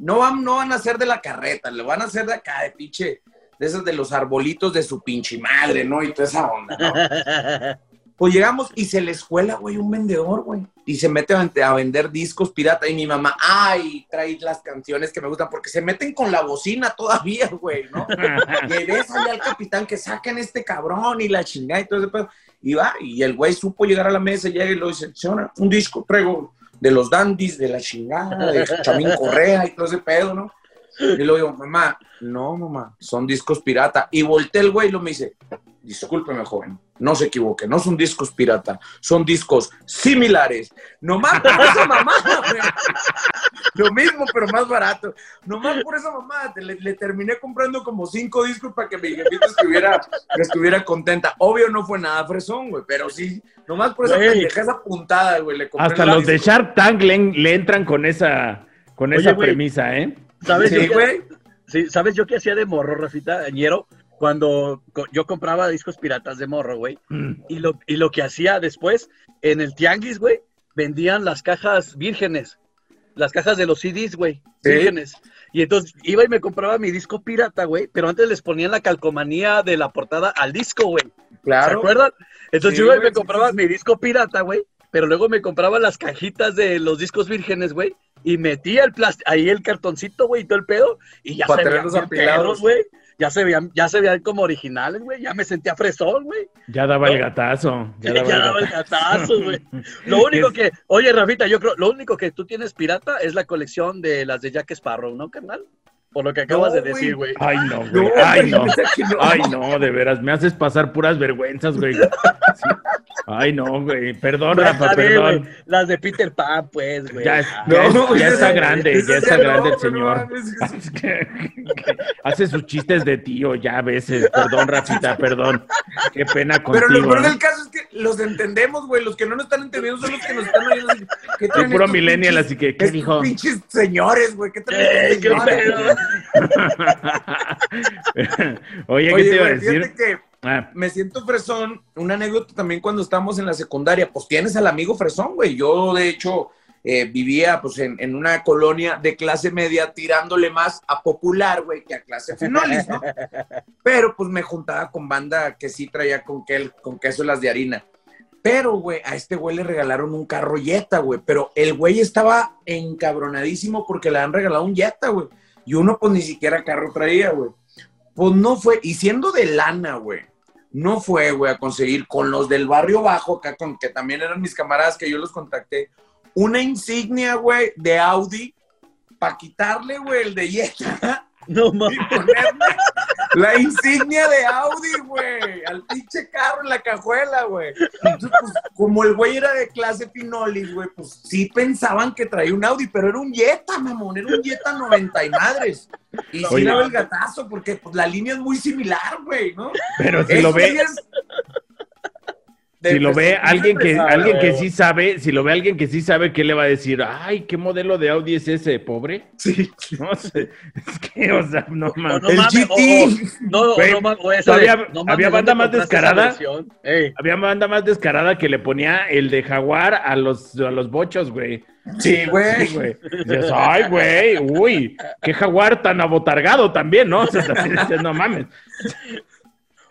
no van, no van a ser de la carreta, le van a hacer de acá, de pinche, de esos de los arbolitos de su pinche madre, ¿no? Y toda esa onda, ¿no? Pues llegamos y se les cuela, güey, un vendedor, güey. Y se mete a, vender discos pirata. Y mi mamá, ay, trae las canciones que me gustan, porque se meten con la bocina todavía, güey, ¿no? y ves ahí al capitán que saquen este cabrón y la chingada y todo ese pedo. Y va, y el güey supo llegar a la mesa, llega y lo dice, un disco, traigo de los dandies, de la chingada, de Chamín Correa y todo ese pedo, ¿no? Y luego digo, mamá, no, mamá, son discos pirata. Y volteé el güey y lo me dice, discúlpeme, joven, no se equivoque, no son discos pirata, son discos similares. Nomás por esa mamá, Lo mismo, pero más barato. Nomás por esa mamá, le, terminé comprando como cinco discos para que mi jefita estuviera, estuviera contenta. Obvio no fue nada fresón, güey, pero sí, nomás por esa pendeja, esa puntada, güey. Le Hasta los de Sharp Tank le, entran con esa, con esa premisa, ¿eh? ¿Sabes, sí, güey? Sí, ¿sabes yo qué hacía de morro, Rafita, Ñero? Cuando yo compraba discos piratas de morro, güey. Mm. Y, lo, y lo que hacía después, en el tianguis, güey, vendían las cajas vírgenes. Las cajas de los CDs, güey. Vírgenes. Y entonces iba y me compraba mi disco pirata, güey. Pero antes les ponían la calcomanía de la portada al disco, güey. Claro. ¿Se acuerdan? Entonces yo iba y me compraba mi disco pirata, güey. Pero luego me compraba las cajitas de los discos vírgenes, güey. Y metía el ahí el cartoncito, güey, y todo el pedo. Y ya se veían güey ya se veían, ya se veían como originales, güey. Ya me sentía fresón, güey. Ya daba el gatazo. Ya daba, el, gatazo, güey. Lo único que, oye, Rafita, yo creo, lo único que tú tienes pirata es la colección de las de Jack Sparrow, ¿no, carnal? Por lo que acabas de decir, güey. Ay, no, güey. Ay, no. Ay, no, de veras. Me haces pasar puras vergüenzas, güey. Ay, no, güey. Perdón, pues, Rafa, perdón. Las de Peter Pan, pues, güey. Ya, ya, está grande, ya está grande el señor. hace sus chistes de tío ya a veces. Perdón, Rafita, perdón. Qué pena contigo. Pero lo peor del caso es que los entendemos, güey. Los que no nos están entendiendo son los que nos están oyendo. ¿Qué traen puro millennial, así que, ¿qué dijo? Pinches señores, güey. ¿Qué Oye, ¿qué te iba a decir? Que ah. Me siento fresón. Una anécdota también cuando estábamos en la secundaria. Pues tienes al amigo fresón, güey. Yo, de hecho, eh, vivía pues en, una colonia de clase media tirándole más a popular, güey, que a clase fenolis, ¿no? Pero pues me juntaba con banda que sí traía con, que, con queso las de harina. Pero, güey, a este güey le regalaron un carro Jetta, güey. Pero el güey estaba encabronadísimo porque le han regalado un Jetta, güey. Y uno, pues, ni siquiera carro traía, güey. Pues no fue, y siendo de lana, güey, no fue, güey, a conseguir con los del barrio bajo, acá, con que también eran mis camaradas que yo los contacté, una insignia, güey, de Audi para quitarle, güey, el de Jetta. No mames. la insignia de Audi, güey, al pinche carro en la cajuela, güey. Entonces, pues, como el güey era de clase Finoli, güey, pues sí pensaban que traía un Audi, pero era un Jetta, mamón, era un Jetta 90 y madres. Y sí daba el gatazo, porque pues, la línea es muy similar, güey, ¿no? Pero si lo ves si lo ve alguien que alguien que sí sabe, si lo ve alguien que sí sabe, ¿qué le va a decir? Ay, ¿qué modelo de Audi es ese, pobre? Sí. No sé. Es que, o sea, no mames. el GT. no, no, había, había banda más descarada. Había banda más descarada que le ponía el de Jaguar a los, a los bochos, güey. Sí, güey. ay, güey, uy, qué jaguar tan abotargado también, ¿no? O sea, no mames.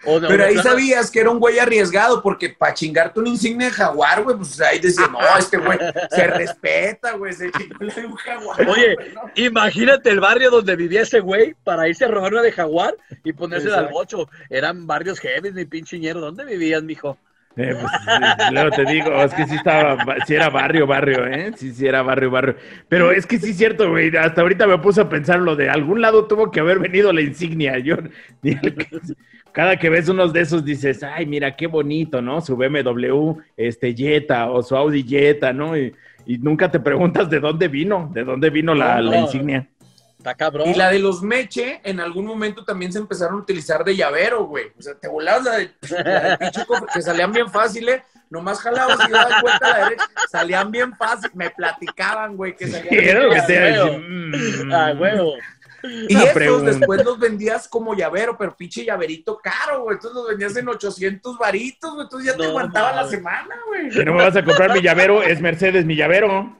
Pero ahí sabías que era un güey arriesgado, porque para chingarte un insignia de jaguar, güey, pues ahí decía, no, este güey se respeta, güey, se chingó un jaguar. Oye, imagínate el barrio donde vivía ese güey para irse a robar una de jaguar y ponerse al bocho. Eran barrios heavy, mi pinche ñero. ¿Dónde vivías, mijo? Eh, pues, luego te digo, es que sí estaba, sí era barrio, barrio, ¿eh? Sí, sí era barrio, barrio. Pero es que sí es cierto, güey, hasta ahorita me puse a pensar lo de algún lado tuvo que haber venido la insignia. Yo, cada que ves unos de esos dices, ay, mira qué bonito, ¿no? Su BMW, este Jetta o su Audi Jetta, ¿no? Y, nunca te preguntas de dónde vino, de dónde vino la, insignia. Está cabrón. Y la de los Meche, en algún momento también se empezaron a utilizar de llavero, güey. O sea, te volabas la de, que salían bien fáciles, nomás jalabas y dabas vuelta a la derecha, salían bien fácil. Me platicaban, güey, que salían bien fácil. Ah, huevo. Y esos después los vendías como llavero, pero pinche llaverito caro, güey. Entonces los vendías en 800 varitos, güey. Entonces ya te aguantaba la semana, güey. Si no me vas a comprar mi llavero, es Mercedes mi llavero.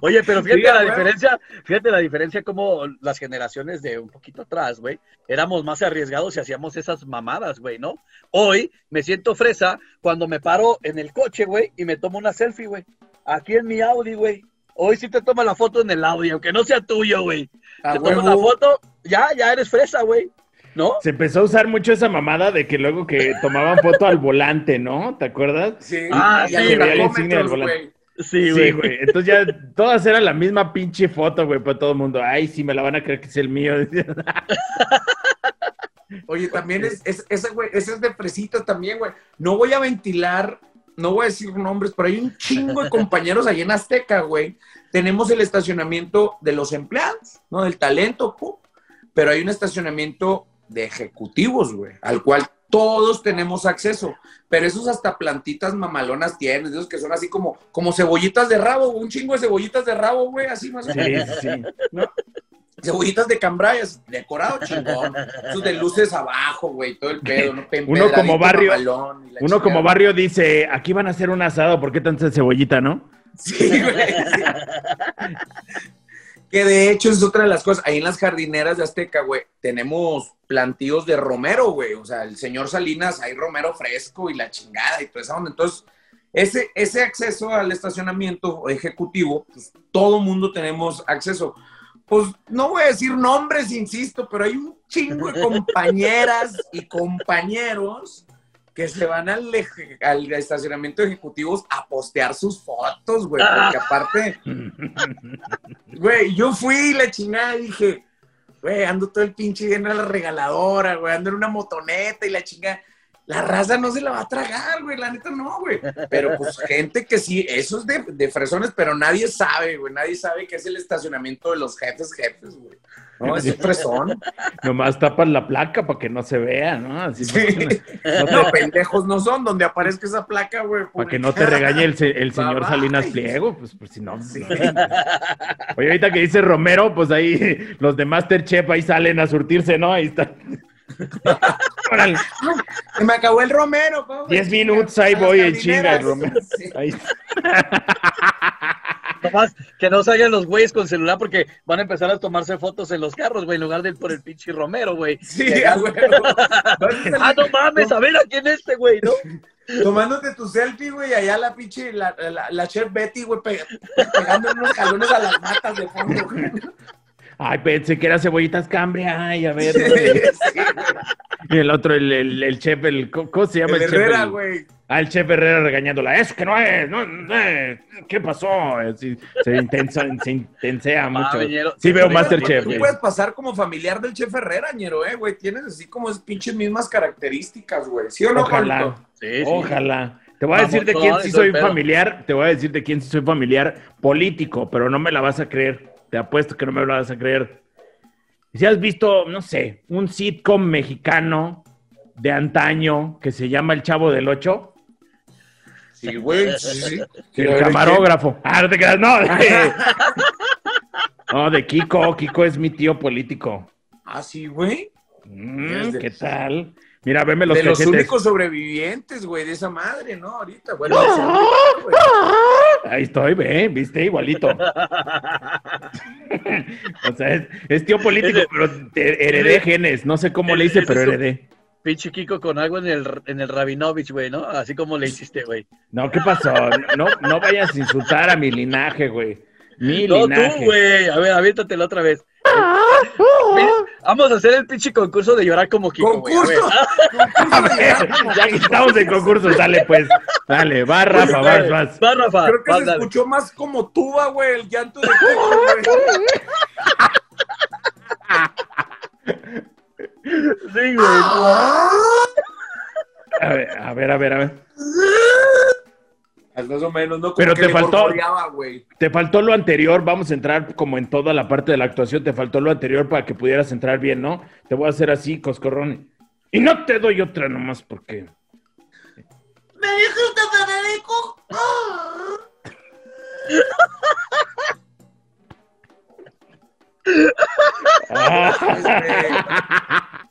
Oye, pero fíjate la diferencia, fíjate la diferencia como las generaciones de un poquito atrás, güey, éramos más arriesgados y hacíamos esas mamadas, güey, ¿no? Hoy me siento fresa cuando me paro en el coche, güey, y me tomo una selfie, güey. Aquí en mi Audi, güey. Hoy sí te toma la foto en el audio, aunque no sea tuyo, güey. te tomas la foto, ya, ya eres fresa, güey. ¿No? Se empezó a usar mucho esa mamada de que luego que tomaban foto al volante, ¿no? ¿Te acuerdas? Sí. Ah, ya sí, el insignia del volante. Sí, güey. Sí, Entonces ya todas eran la misma pinche foto, güey, para todo el mundo. Ay, sí, me la van a creer que es el mío. Oye, también es, es, ese, güey, ese es de fresito también, güey. No voy a ventilar no voy a decir nombres, pero hay un chingo de compañeros ahí en Azteca, güey. Tenemos el estacionamiento de los empleados, ¿no? Del talento, pero hay un estacionamiento de ejecutivos, güey, al cual todos tenemos acceso. Pero esos hasta plantitas mamalonas tienen, esos que son así como, como cebollitas de rabo, un chingo de cebollitas de rabo, güey, así más o menos. Sí, sí. ¿no? Cebollitas de cambrayas, decorado chingón, esos de luces abajo, güey, todo el pedo, ¿no? Uno como barrio, uno como barrio dice, aquí van a hacer un asado, ¿por qué tanta cebollita, no? Sí, güey. que de hecho es otra de las cosas, ahí en las jardineras de Azteca, güey, tenemos plantíos de romero, güey, o sea, el señor Salinas, hay romero fresco y la chingada y todo eso, entonces... Ese, ese acceso al estacionamiento ejecutivo, pues todo mundo tenemos acceso pues no voy a decir nombres, insisto, pero hay un chingo de compañeras y compañeros que se van al, al estacionamiento de ejecutivos a postear sus fotos, güey, porque aparte, güey, yo fui la chingada y dije, güey, ando todo el pinche lleno de la regaladora, güey, ando en una motoneta y la chingada. La raza no se la va a tragar, güey, la neta no, güey. Pero pues gente que sí, eso es de, de fresones, pero nadie sabe, güey, nadie sabe que es el estacionamiento de los jefes jefes, güey. No, es fresón. Nomás tapan la placa para que no se vea, ¿no? Así no, pendejos no son donde aparezca esa placa, güey. Para que no te regañe el, el señor Salinas Pliego, pues, pues si no. Sí. Oye, ahorita que dice Romero, pues ahí los de Masterchef ahí salen a surtirse, ¿no? Ahí están. Se me acabó el Romero. Diez minutos, ahí voy en chinga el Romero. Ahí Nomás que no salgan los güeyes con celular porque van a empezar a tomarse fotos en los carros, güey, en lugar de por el pinche Romero, güey. Sí, güey. ah, no mames, a ver a quién es este, güey, ¿no? Tomándote tu selfie, güey, allá la pinche, la, la, chef Betty, güey, pegando unos jalones a las matas de fondo, güey. Ay, pensé que era cebollitas cambria. Ay, a ver. y el otro, el, el, el, chef, el, ¿cómo se llama el, el chef? Herrera, güey. Ah, el chef Herrera regañándola. Es que no es, no, ¿qué pasó? se, intensa, se intensea ah, mucho. sí veo Masterchef. Tú puedes pasar como familiar del chef Herrera, ñero, eh, güey. Tienes así como es pinches mismas características, güey. ¿Sí o no, Ojalá. Sí, Ojalá. Te voy a decir de quién sí soy familiar, te voy a decir de quién sí soy familiar político, pero no me la vas a creer. Te apuesto que no me lo vas a creer. Si has visto, no sé, un sitcom mexicano de antaño que se llama El Chavo del Ocho. Sí, güey. Sí, El camarógrafo. Ah, no te quedas, no. no, de Kiko. Kiko es mi tío político. Ah, sí, güey. Mm, ¿Qué tal? Mira, veme los De los únicos sobrevivientes, güey, de esa madre, ¿no? Ahorita, bueno. Ahí estoy, ve, viste, igualito. o sea, es, tío político, pero heredé genes. No sé cómo le hice, pero heredé. Pinche Kiko con algo en el, en el Rabinovich, güey, ¿no? Así como le hiciste, güey. No, ¿qué pasó? No, no vayas a insultar a mi linaje, güey. Mi no, linaje. tú, güey. A ver, aviéntatelo otra vez. Vamos a hacer el pinche concurso de llorar como Kiko. ¿Concurso? a, ver. ya que estamos en concurso, dale pues. Dale, va Rafa, vas, vas. Va Rafa. Creo que se escuchó más como tuba, güey, el llanto de Kiko, güey. sí, güey. A ver, a ver, a ver, a ver. Más o menos, ¿no? Pero te faltó, te faltó lo anterior, vamos a entrar como en toda la parte de la actuación, te faltó lo anterior para que pudieras entrar bien, ¿no? Te voy a hacer así, coscorrón. Y no te doy otra nomás porque... ¿Me dijiste Federico?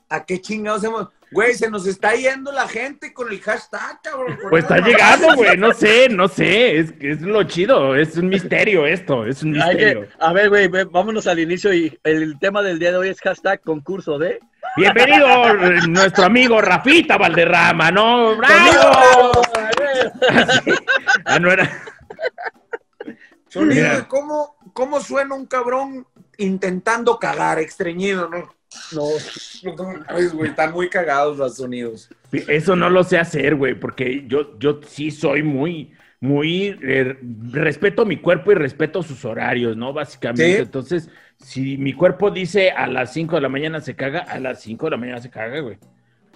¿A qué chingados hemos...? Güey, se nos está yendo la gente con el hashtag, cabrón. Pues está llegando, güey, no sé, no sé, es, es lo chido, es un misterio esto, es un misterio. a ver, güey, vámonos al inicio y el tema del día de hoy es hashtag concurso de... Bienvenido nuestro amigo Rafita Valderrama, ¿no? ¡Bravo! ah, no era... Sonido cómo, cómo suena un cabrón intentando cagar, estreñido, ¿no? No, güey, están muy cagados los sonidos. Eso no lo sé hacer, güey, porque yo, yo sí soy muy, muy, eh, respeto mi cuerpo y respeto sus horarios, ¿no? Básicamente. Entonces, si mi cuerpo dice a las 5 de la mañana se caga, a las 5 de la mañana se caga, güey.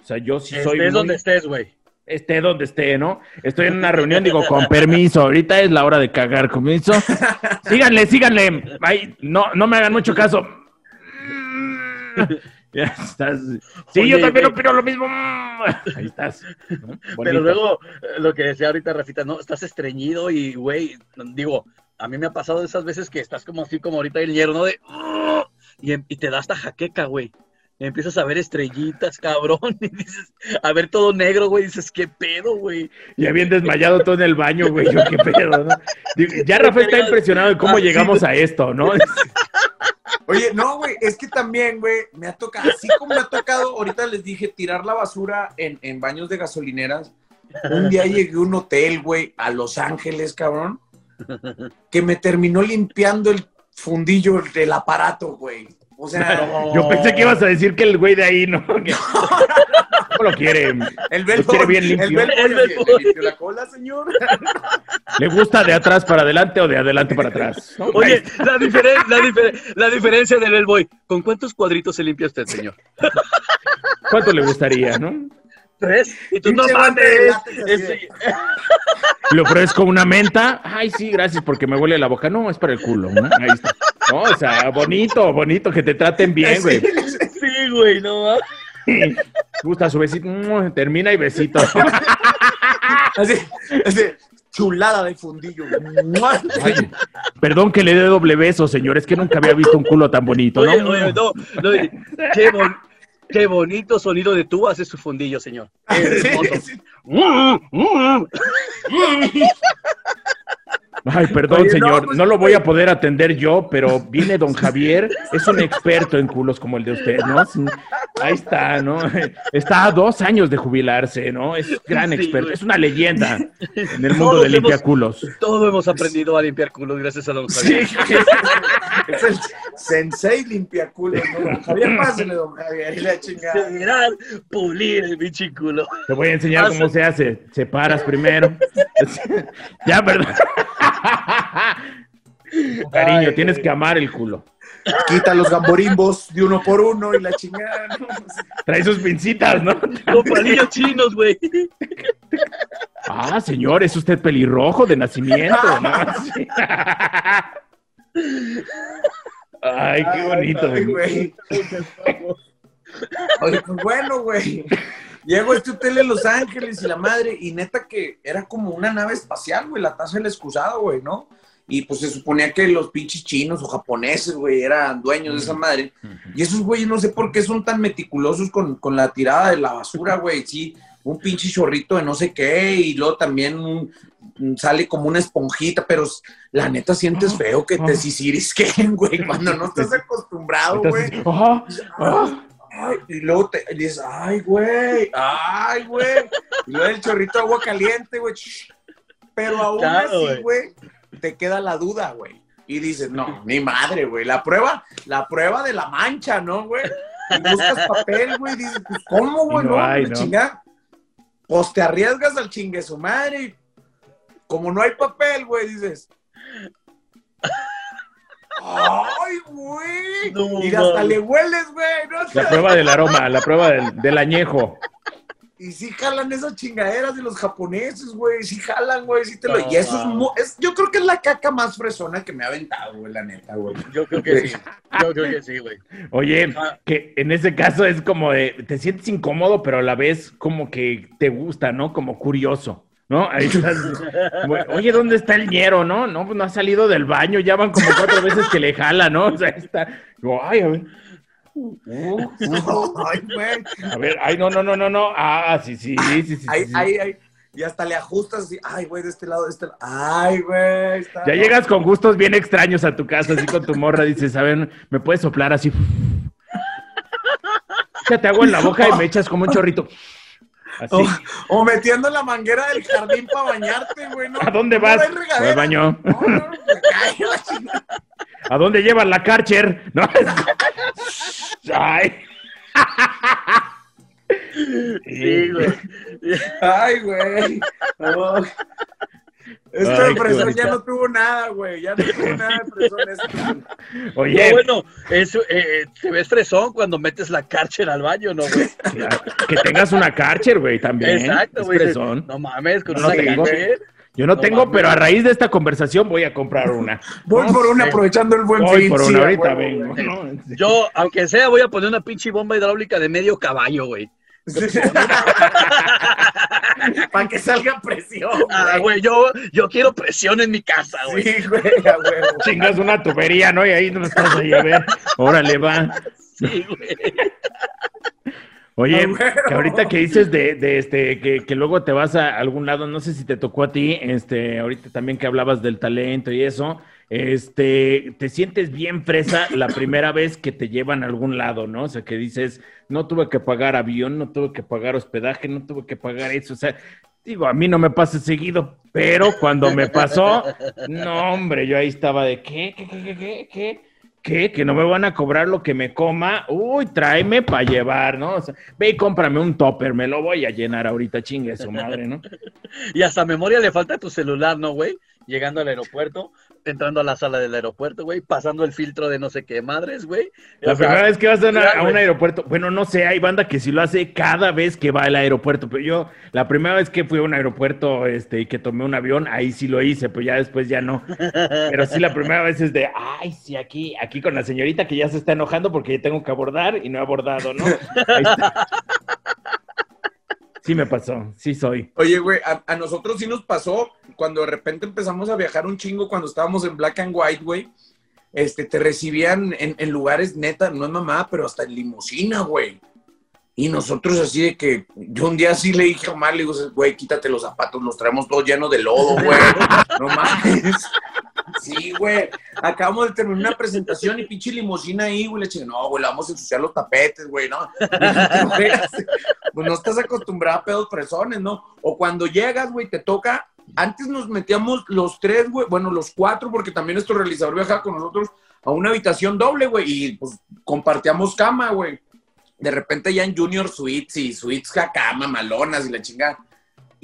O sea, yo sí soy. Estés donde estés, güey. Esté donde esté, ¿no? Estoy en una reunión, digo, con permiso, ahorita es la hora de cagar, con permiso. síganle, síganle. Ay, no, no me hagan mucho caso ya estás. Sí, yo también opino lo mismo. Ahí estás. Pero luego, eh, lo que decía ahorita Rafita, no, estás estreñido y, güey, digo, a mí me ha pasado esas veces que estás como así, como ahorita el hierro, ¿no? De, y, y, te da hasta jaqueca, güey. empiezas a ver estrellitas, cabrón, y dices, a ver todo negro, güey, dices, ¿qué pedo, güey? Ya bien desmayado todo en el baño, güey, yo, ¿qué pedo, no? Ya Rafael está impresionado de cómo ah, llegamos a esto, ¿no? Oye, no, güey, es que también, güey, me ha tocado, así como me ha tocado, ahorita les dije, tirar la basura en, en baños de gasolineras. Un día llegué a un hotel, güey, a Los Ángeles, cabrón, que me terminó limpiando el fundillo del aparato, güey. O sea, yo pensé que ibas a decir que el güey de ahí no. ¿Cómo lo quiere? El Bel quiere bien limpio. El ¿Le la cola, señor? ¿Le gusta de atrás para adelante o de adelante para atrás? Oye, la, la, diferencia del Bellboy. ¿Con cuántos cuadritos se limpia usted, señor? ¿Cuánto le gustaría, no? ¿Ves? Y tú no mames. Le ofrezco una menta. Ay, sí, gracias, porque me huele la boca. No, es para el culo. ¿no? Ahí está. No, o sea, bonito, bonito, que te traten bien, güey. Sí, güey, no Gusta su besito. Termina y besito. Así, así, chulada de fundillo. perdón que le dé doble beso, señor. Es que nunca había visto un culo tan bonito, ¿no? Oye, no, no, qué, qué, bonito sonido de tú hace su fundillo, señor. Ay, perdón, señor, pues, no, lo voy a poder atender yo, pero viene don Javier, es un experto en culos como el de usted, ¿no? Ahí está, ¿no? Está a dos años de jubilarse, ¿no? Es gran experto, es una leyenda en el mundo de limpiar culos. Todos hemos aprendido a limpiar culos gracias a don Javier. Sí, es el sensei limpia culos, ¿no? Don Javier, pásale, don Javier, y la chingada. pulir el bichiculo. Te voy a enseñar cómo se hace. Separas primero. ya, perdón. Cariño, tienes que amar el culo. Quita los gamborimbos de uno por uno y la chingada. Trae sus pincitas, ¿no? Con palillos chinos, güey. Ah, señor, es usted pelirrojo de nacimiento, ¿no? Ay, qué bonito. güey. Oye, pues bueno, güey. Llego a este hotel en Los Ángeles y la madre, y neta que era como una nave espacial, güey, la taza del excusado, güey, ¿no? Y pues se suponía que los pinches chinos o japoneses, güey, eran dueños de esa madre. Y esos güeyes no sé por qué son tan meticulosos con, la tirada de la basura, güey. Sí, un pinche chorrito de no sé qué, y luego también sale como una esponjita, pero la neta sientes feo que te sisirisquen, güey, cuando no estás acostumbrado, güey y luego te dices, ay, güey, ay, güey. Y luego el chorrito de agua caliente, güey. Pero aún así, güey, te queda la duda, güey. Y dices, no, mi madre, güey. La prueba, la prueba de la mancha, ¿no, güey? Y buscas papel, güey. Dices, pues, ¿cómo, güey? No, no, Pues te arriesgas al chingue su madre. como no hay papel, güey, dices, ¡Ay, güey! y hasta le hueles, güey. la prueba del aroma, la prueba del, añejo. Y sí jalan esas chingaderas de los japoneses, güey. Sí jalan, güey. Sí te lo... y eso es, Yo creo que es la caca más fresona que me ha aventado, güey, la neta, güey. Yo creo que sí. Yo creo que sí, güey. Oye, ah. que en ese caso es como de... Te sientes incómodo, pero a la vez como que te gusta, ¿no? Como curioso. ¿No? Ahí estás. Oye, ¿dónde está el ñero, no? No, pues no ha salido del baño, ya van como cuatro veces que le jala, ¿no? O sea, ahí está. ay, a ver. ay, güey. A ver, ay, no, no, no, no, no. Ah, sí, sí, sí, sí. Ay, sí, ay, ay. Y hasta le ajustas así, ay, güey, de este lado, de este lado. Ay, güey. Ya llegas con gustos bien extraños a tu casa, así con tu morra, dices, a ver, ¿me puedes soplar así? Ya te hago en la boca y me echas como un chorrito. O, metiendo la manguera del jardín para bañarte, güey. ¿A dónde vas? al baño. ¿A dónde llevas la Karcher? No. Ay. Sí, güey. Ay, güey. Esta impresión ya no tuvo nada, güey. Ya no tuvo nada de fresón. Oye. No, bueno, eso, eh, te ves fresón cuando metes la cárcel al baño, ¿no, güey? que tengas una cárcel, güey, también. Exacto, güey. No mames, con no una tengo. Yo no, tengo, pero a raíz de esta conversación voy a comprar una. Voy por una aprovechando el buen Voy por una, ahorita vengo. Yo, aunque sea, voy a poner una pinche bomba hidráulica de medio caballo, güey. Para que salga presión. Ah, güey, yo, yo quiero presión en mi casa, güey. Sí, güey, Chingas una tubería, ¿no? Y ahí no estás ahí a ver. Órale, va. Sí, güey. Oye, que ahorita que dices de, de este, que, que, luego te vas a algún lado, no sé si te tocó a ti, este, ahorita también que hablabas del talento y eso, este, te sientes bien fresa la primera vez que te llevan a algún lado, ¿no? O sea, que dices, no tuve que pagar avión, no tuve que pagar hospedaje, no tuve que pagar eso, o sea, digo, a mí no me pasa seguido, pero cuando me pasó, no, hombre, yo ahí estaba de, ¿qué, qué, qué, qué, qué? ¿Qué? ¿Que no me van a cobrar lo que me coma? Uy, tráeme para llevar, ¿no? O sea, ve y cómprame un topper, me lo voy a llenar ahorita, chingue su madre, ¿no? y hasta memoria le falta tu celular, ¿no, güey? llegando al aeropuerto, entrando a la sala del aeropuerto, güey, pasando el filtro de no sé qué madres, güey. La primera vez que vas a, un aeropuerto, bueno, no sé, hay banda que sí lo hace cada vez que va al aeropuerto, pero yo, la primera vez que fui a un aeropuerto este, y que tomé un avión, ahí sí lo hice, pero ya después ya no. Pero sí, la primera vez es de, ay, sí, aquí, aquí con la señorita que ya se está enojando porque ya tengo que abordar y no he abordado, ¿no? Sí me pasó, sí soy. Oye, güey, a, nosotros sí nos pasó cuando de repente empezamos a viajar un chingo cuando estábamos en Black and White, güey. Este, te recibían en, lugares neta, no es mamá, pero hasta en limusina, güey. Y nosotros así de que yo un día sí le dije a Omar, le digo, güey, quítate los zapatos, los traemos todos llenos de lodo, güey. No mames. Sí, güey. Acabamos de terminar una presentación y pinche limusina ahí, güey. Le dije, no, güey, le vamos a ensuciar los tapetes, güey, ¿no? pues no estás acostumbrado a pedos presones, ¿no? O cuando llegas, güey, te toca. Antes nos metíamos los tres, güey, bueno, los cuatro, porque también nuestro realizador viajaba con nosotros a una habitación doble, güey, y pues compartíamos cama, güey. De repente ya en Junior Suites y Suites cama, malonas y la chingada.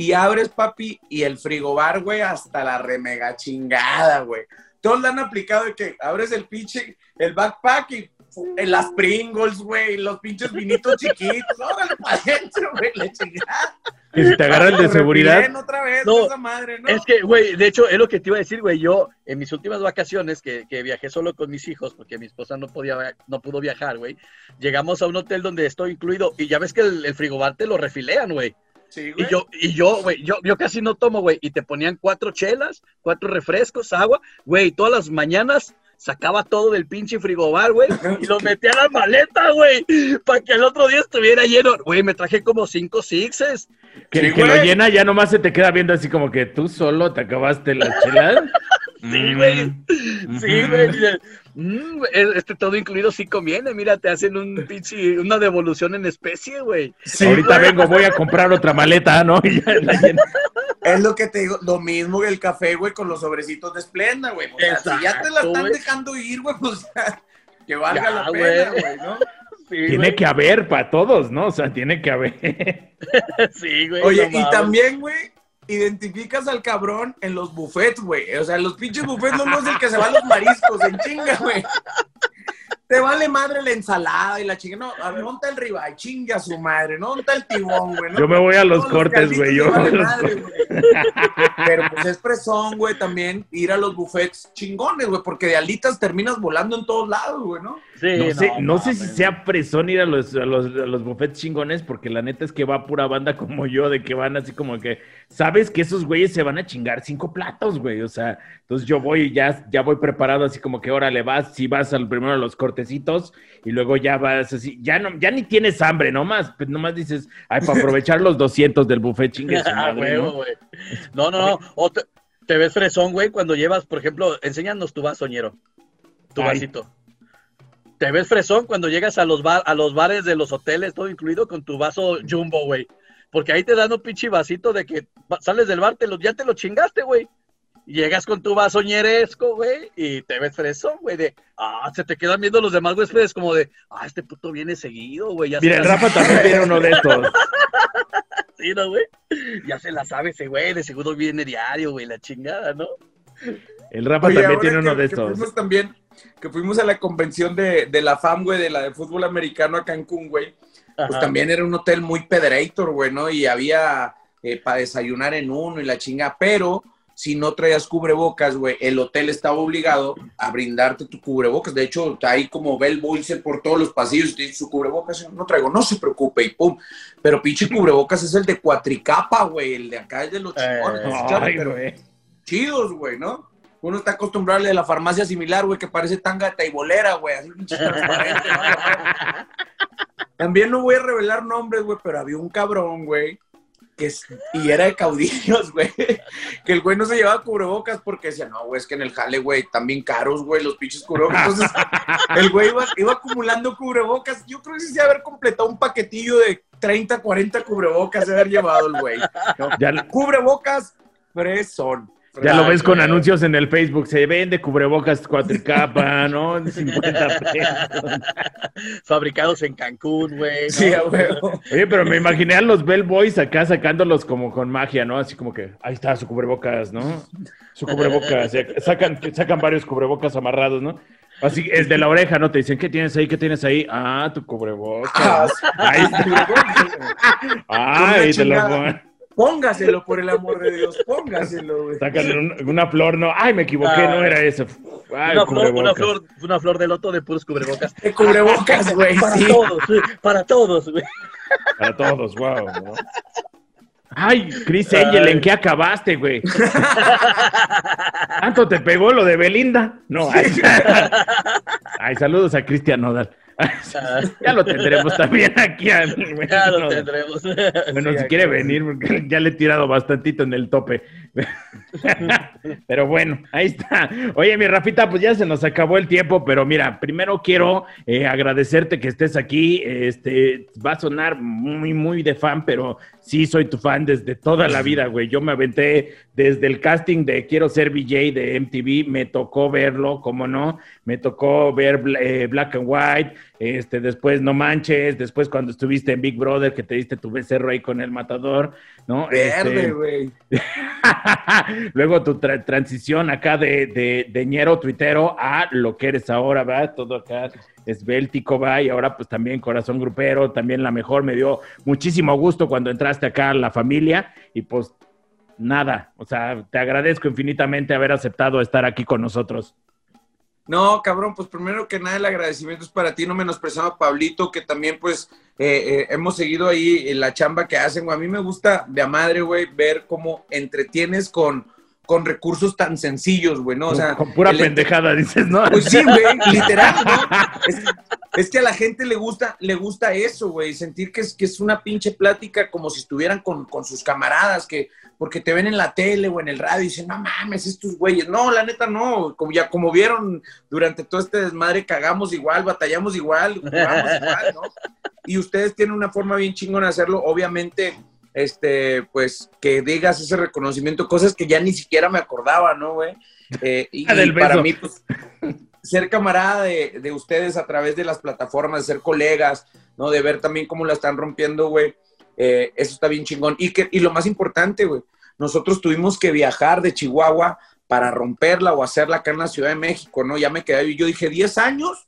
Y abres, papi, y el frigobar, güey, hasta la remega chingada, güey. Todos le han aplicado de que abres el pinche, el backpack y en las Pringles, güey, los pinches vinitos chiquitos, órale para adentro, güey, la chingada. Y si te agarran de seguridad. Otra vez, no, esa madre, ¿no? Es que, güey, de hecho, es lo que te iba a decir, güey. Yo, en mis últimas vacaciones, que, que, viajé solo con mis hijos, porque mi esposa no podía, no pudo viajar, güey. Llegamos a un hotel donde estoy incluido, y ya ves que el, el frigobar te lo refilean, güey. Sí, güey. Y yo, y yo, güey, yo, yo casi no tomo, güey. Y te ponían cuatro chelas, cuatro refrescos, agua, güey, todas las mañanas sacaba todo del pinche frigobar, güey, y lo metía a la maleta, güey, para que el otro día estuviera lleno. Güey, me traje como cinco sixes. Que, que lo llena ya nomás se te queda viendo así como que tú solo te acabaste la chela. sí, güey. Mm. Sí, güey. Mm, este todo incluido sí conviene, mira, te hacen un pinche, una devolución en especie, güey. Ahorita vengo, voy a comprar otra maleta, ¿no? Y ya la lleno. Es lo que te digo, lo mismo que el café, güey, con los sobrecitos de esplenda, güey. O sea, si ya te la están dejando ir, güey, pues que valga la pena, güey, ¿no? tiene que haber para todos, ¿no? O sea, tiene que haber. sí, güey. Oye, y también, güey, identificas al cabrón en los buffets, güey. O sea, los pinches buffets no, es el que se va a los mariscos, en chinga, güey te vale madre la ensalada y la chinga. No, a ver, ¿dónde está el ribeye? Chinga a su madre, ¿no? ¿Dónde está el tibón, güey? Yo me voy a los cortes, güey. Yo Pero pues es presón, güey, también ir a los buffets chingones, güey, porque de alitas terminas volando en todos lados, güey, ¿no? Sí, no, sé, no sé si sea presón ir a los, a los, a los buffets chingones, porque la neta es que va pura banda como yo, de que van así como que, sabes que esos güeyes se van a chingar cinco platos, güey, o sea, entonces yo voy, ya, ya voy preparado así como que, órale, vas, si vas al primero a los cortecitos y luego ya vas así, ya no, ya ni tienes hambre, nomás, pues nomás dices, ay, para aprovechar los 200 del buffet chingues. Ah, ¿no? no, no, no, o te, ves fresón, güey, cuando llevas, por ejemplo, enséñanos tu vasoñero, tu vasito. Te ves fresón cuando llegas a los, bar, a los bares de los hoteles, todo incluido con tu vaso jumbo, güey. Porque ahí te dan un pinche vasito de que sales del bar, te lo, ya te lo chingaste, güey llegas con tu vaso ñeresco, güey, y te ves fresón, güey, de, ah, se te quedan viendo los demás huéspedes como de, ah, este puto viene seguido, güey. Mira, el Rafa también tiene uno de estos. sí, ¿no, güey? Ya se la sabe ese güey, de seguro viene diario, güey, la chingada, ¿no? El Rafa también tiene uno de estos. fuimos también, que fuimos a la convención de, de la FAM, güey, de la de fútbol americano a Cancún, güey. Pues también era un hotel muy pederator, güey, ¿no? Y había eh, para desayunar en uno y la chinga, pero si no traías cubrebocas, güey, el hotel estaba obligado a brindarte tu cubrebocas. De hecho, ahí como Bell Boyce por todos los pasillos y su cubrebocas no traigo, no se preocupe y pum. Pero pinche cubrebocas es el de cuatricapa, güey, el de acá es de los eh, chingones. chidos, güey, ¿no? Uno está acostumbrado a la farmacia similar, güey, que parece tanga de bolera, güey, así pinche transparente. También no voy a revelar nombres, güey, pero había un cabrón, güey, que y era de caudillos, güey, que el güey no se llevaba cubrebocas porque decía, no, güey, es que en el jale, güey, también caros, güey, los pinches cubrebocas. Entonces, el güey iba, acumulando cubrebocas. Yo creo que sí se haber completado un paquetillo de 30, 40 cubrebocas de haber llevado el güey. Cubrebocas fresón. Ya lo ves con anuncios en el Facebook, se vende cubrebocas cuatricapa, ¿no? 50 pesos. Fabricados en Cancún, güey. Sí, güey. Oye, pero me imaginé a los Bell Boys acá sacándolos como con magia, ¿no? Así como que, ahí está su cubrebocas, ¿no? su cubrebocas, sacan, sacan varios cubrebocas amarrados, ¿no? Así es de la oreja, ¿no? Te dicen, ¿qué tienes ahí? ¿Qué tienes ahí? Ah, tu cubrebocas. Ah, ahí está. Ay, te lo Póngaselo, por el amor de Dios, póngaselo, güey. Sacan una flor, no. Ay, me equivoqué, no era eso. Ay, una, flor, una, flor, una flor de loto de puros cubrebocas. De cubrebocas, güey. para todos, para todos, güey. Para todos, wow. Ay, Chris Angel, ¿en qué acabaste, güey? ¿Tanto te pegó lo de Belinda? No. Ay, saludos a Cristian Nodal. Ya lo tendremos también aquí. ya lo tendremos. Bueno, si quiere venir, porque ya le he tirado bastantito en el tope. pero bueno, ahí está. Oye, mi Rafita, pues ya se nos acabó el tiempo, pero mira, primero quiero eh, agradecerte que estés aquí. Este va a sonar muy, muy de fan, pero sí soy tu fan desde toda la vida, güey. Yo me aventé desde el casting de Quiero ser VJ de MTV, me tocó verlo, como no, me tocó ver eh, Black and White, este, después No Manches, después cuando estuviste en Big Brother, que te diste tu becerro ahí con el matador, ¿no? Verde, este, güey. Luego tu transición acá de, de, de ñero tuitero a lo que eres ahora, ¿verdad? Todo acá esbéltico, va, y ahora pues también corazón grupero, también la mejor, me dio muchísimo gusto cuando entraste acá a la familia y pues nada, o sea, te agradezco infinitamente haber aceptado estar aquí con nosotros. No, cabrón, pues primero que nada el agradecimiento es para ti, no menospreciando a Pablito, que también pues eh, eh, hemos seguido ahí la chamba que hacen, güey. A mí me gusta de a madre, güey, ver cómo entretienes con, con recursos tan sencillos, güey, ¿no? O sea, con pura pendejada, dices, ¿no? Pues sí, güey, literal. Es, que a la gente le gusta, le gusta eso, güey, sentir que es, que es una pinche plática como si estuvieran con, con, sus camaradas, que porque te ven en la tele o en el radio y dicen, no mames, estos güeyes. No, la neta no, como ya como vieron durante todo este desmadre, cagamos igual, batallamos igual, jugamos igual, ¿no? Y ustedes tienen una forma bien chingona de hacerlo, obviamente este, pues, que digas ese reconocimiento, cosas que ya ni siquiera me acordaba, ¿no, güey? Eh, y, para mí, pues, ser camarada de, ustedes a través de las plataformas, de ser colegas, ¿no? De ver también cómo la están rompiendo, güey. Eh, eso está bien chingón. Y, que, y lo más importante, güey, nosotros tuvimos que viajar de Chihuahua para romperla o hacerla acá en la Ciudad de México, ¿no? Ya me quedé, yo dije, 10 años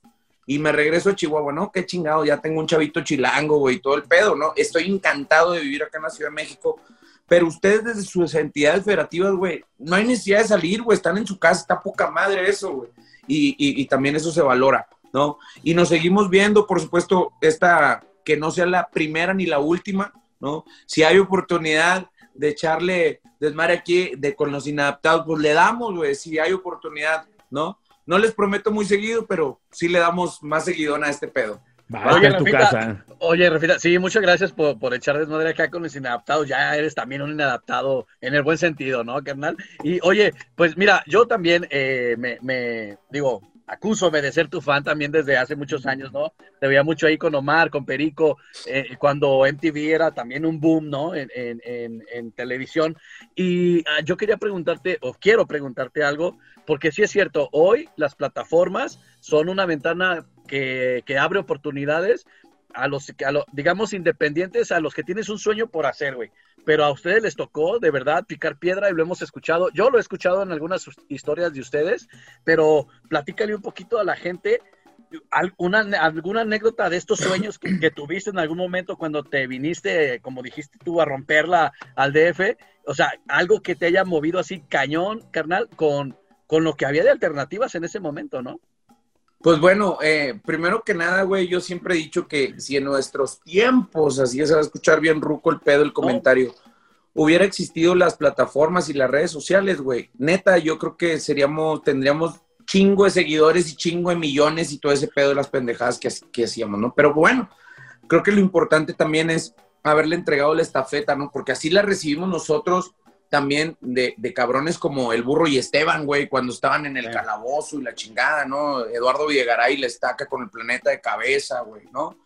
y me regreso a Chihuahua, ¿no? Qué chingado, ya tengo un chavito chilango, güey, todo el pedo, ¿no? Estoy encantado de vivir acá en la Ciudad de México, pero ustedes desde sus entidades federativas, güey, no hay necesidad de salir, güey, están en su casa, está poca madre eso, güey. Y, y, también eso se valora, ¿no? Y nos seguimos viendo, por supuesto, esta, que no sea la primera ni la última, ¿no? Si hay oportunidad de echarle desmadre aquí de con los inadaptados, pues le damos, güey, si hay oportunidad, ¿no? No les prometo muy seguido, pero sí le damos más seguidón a este pedo. oye, tu casa. oye, Rafita, sí, muchas gracias por, por echar desmadre acá con los inadaptados. Ya eres también un inadaptado en el buen sentido, ¿no, carnal? Y oye, pues mira, yo también eh, me, me, digo, acúsome de ser tu fan también desde hace muchos años, ¿no? Te veía mucho ahí con Omar, con Perico, eh, cuando MTV era también un boom, ¿no? En, televisión. Y ah, yo quería preguntarte, o quiero preguntarte algo, porque sí es cierto, hoy las plataformas son una ventana que abre oportunidades a los, a digamos, independientes, a los que tienes un sueño por hacer, güey. Pero a ustedes les tocó, de verdad, picar piedra y lo hemos escuchado. Yo lo he escuchado en algunas historias de ustedes, pero platícale un poquito a la gente alguna, alguna anécdota de estos sueños que, tuviste en algún momento cuando te viniste, como dijiste tú, a romperla al DF. O sea, algo que te haya movido así cañón, carnal, con, con lo que había de alternativas en ese momento, ¿no? Pues bueno, eh, primero que nada, güey, yo siempre he dicho que si en nuestros tiempos, así se va a escuchar bien ruco el pedo, el comentario, hubiera existido las plataformas y las redes sociales, güey, neta, yo creo que seríamos, tendríamos chingo de seguidores y chingo de millones y todo ese pedo de las pendejadas que, que hacíamos, ¿no? Pero bueno, creo que lo importante también es haberle entregado la estafeta, ¿no? Porque así la recibimos nosotros también de, cabrones como el burro y Esteban, güey, cuando estaban en el calabozo y la chingada, ¿no? Eduardo Villegaray le estaca con el planeta de cabeza, güey, ¿no?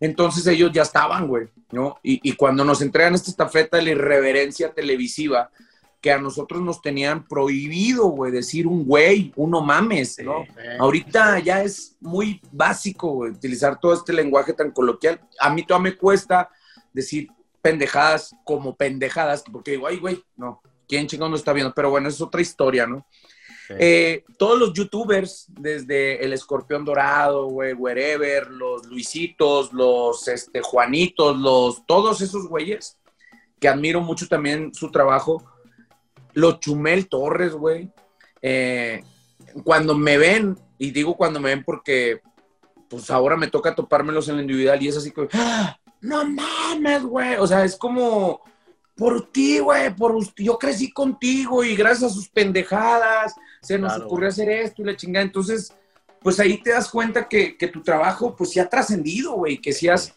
Entonces ellos ya estaban, güey, ¿no? Y, cuando nos entregan esta estafeta de la irreverencia televisiva, que a nosotros nos tenían prohibido, güey, decir un güey, uno mames, ¿no? Ahorita ya es muy básico, güey, utilizar todo este lenguaje tan coloquial. A mí todavía me cuesta decir pendejadas como pendejadas, porque digo, ay, güey, no, quién chingón no está viendo, pero bueno, es otra historia, ¿no? Eh, todos los youtubers, desde el Escorpión Dorado, güey, Wherever, los Luisitos, los este, Juanitos, los, todos esos güeyes, que admiro mucho también su trabajo, los Chumel Torres, güey, eh, cuando me ven, y digo cuando me ven porque pues ahora me toca topármelos en la individual y es así que, ¡Ah! No mames, güey, o sea, es como por ti, güey, por yo crecí contigo y gracias a sus pendejadas se nos ocurrió hacer esto y la chingada. Entonces, pues ahí te das cuenta que, tu trabajo, pues sí ha trascendido, güey, que si has,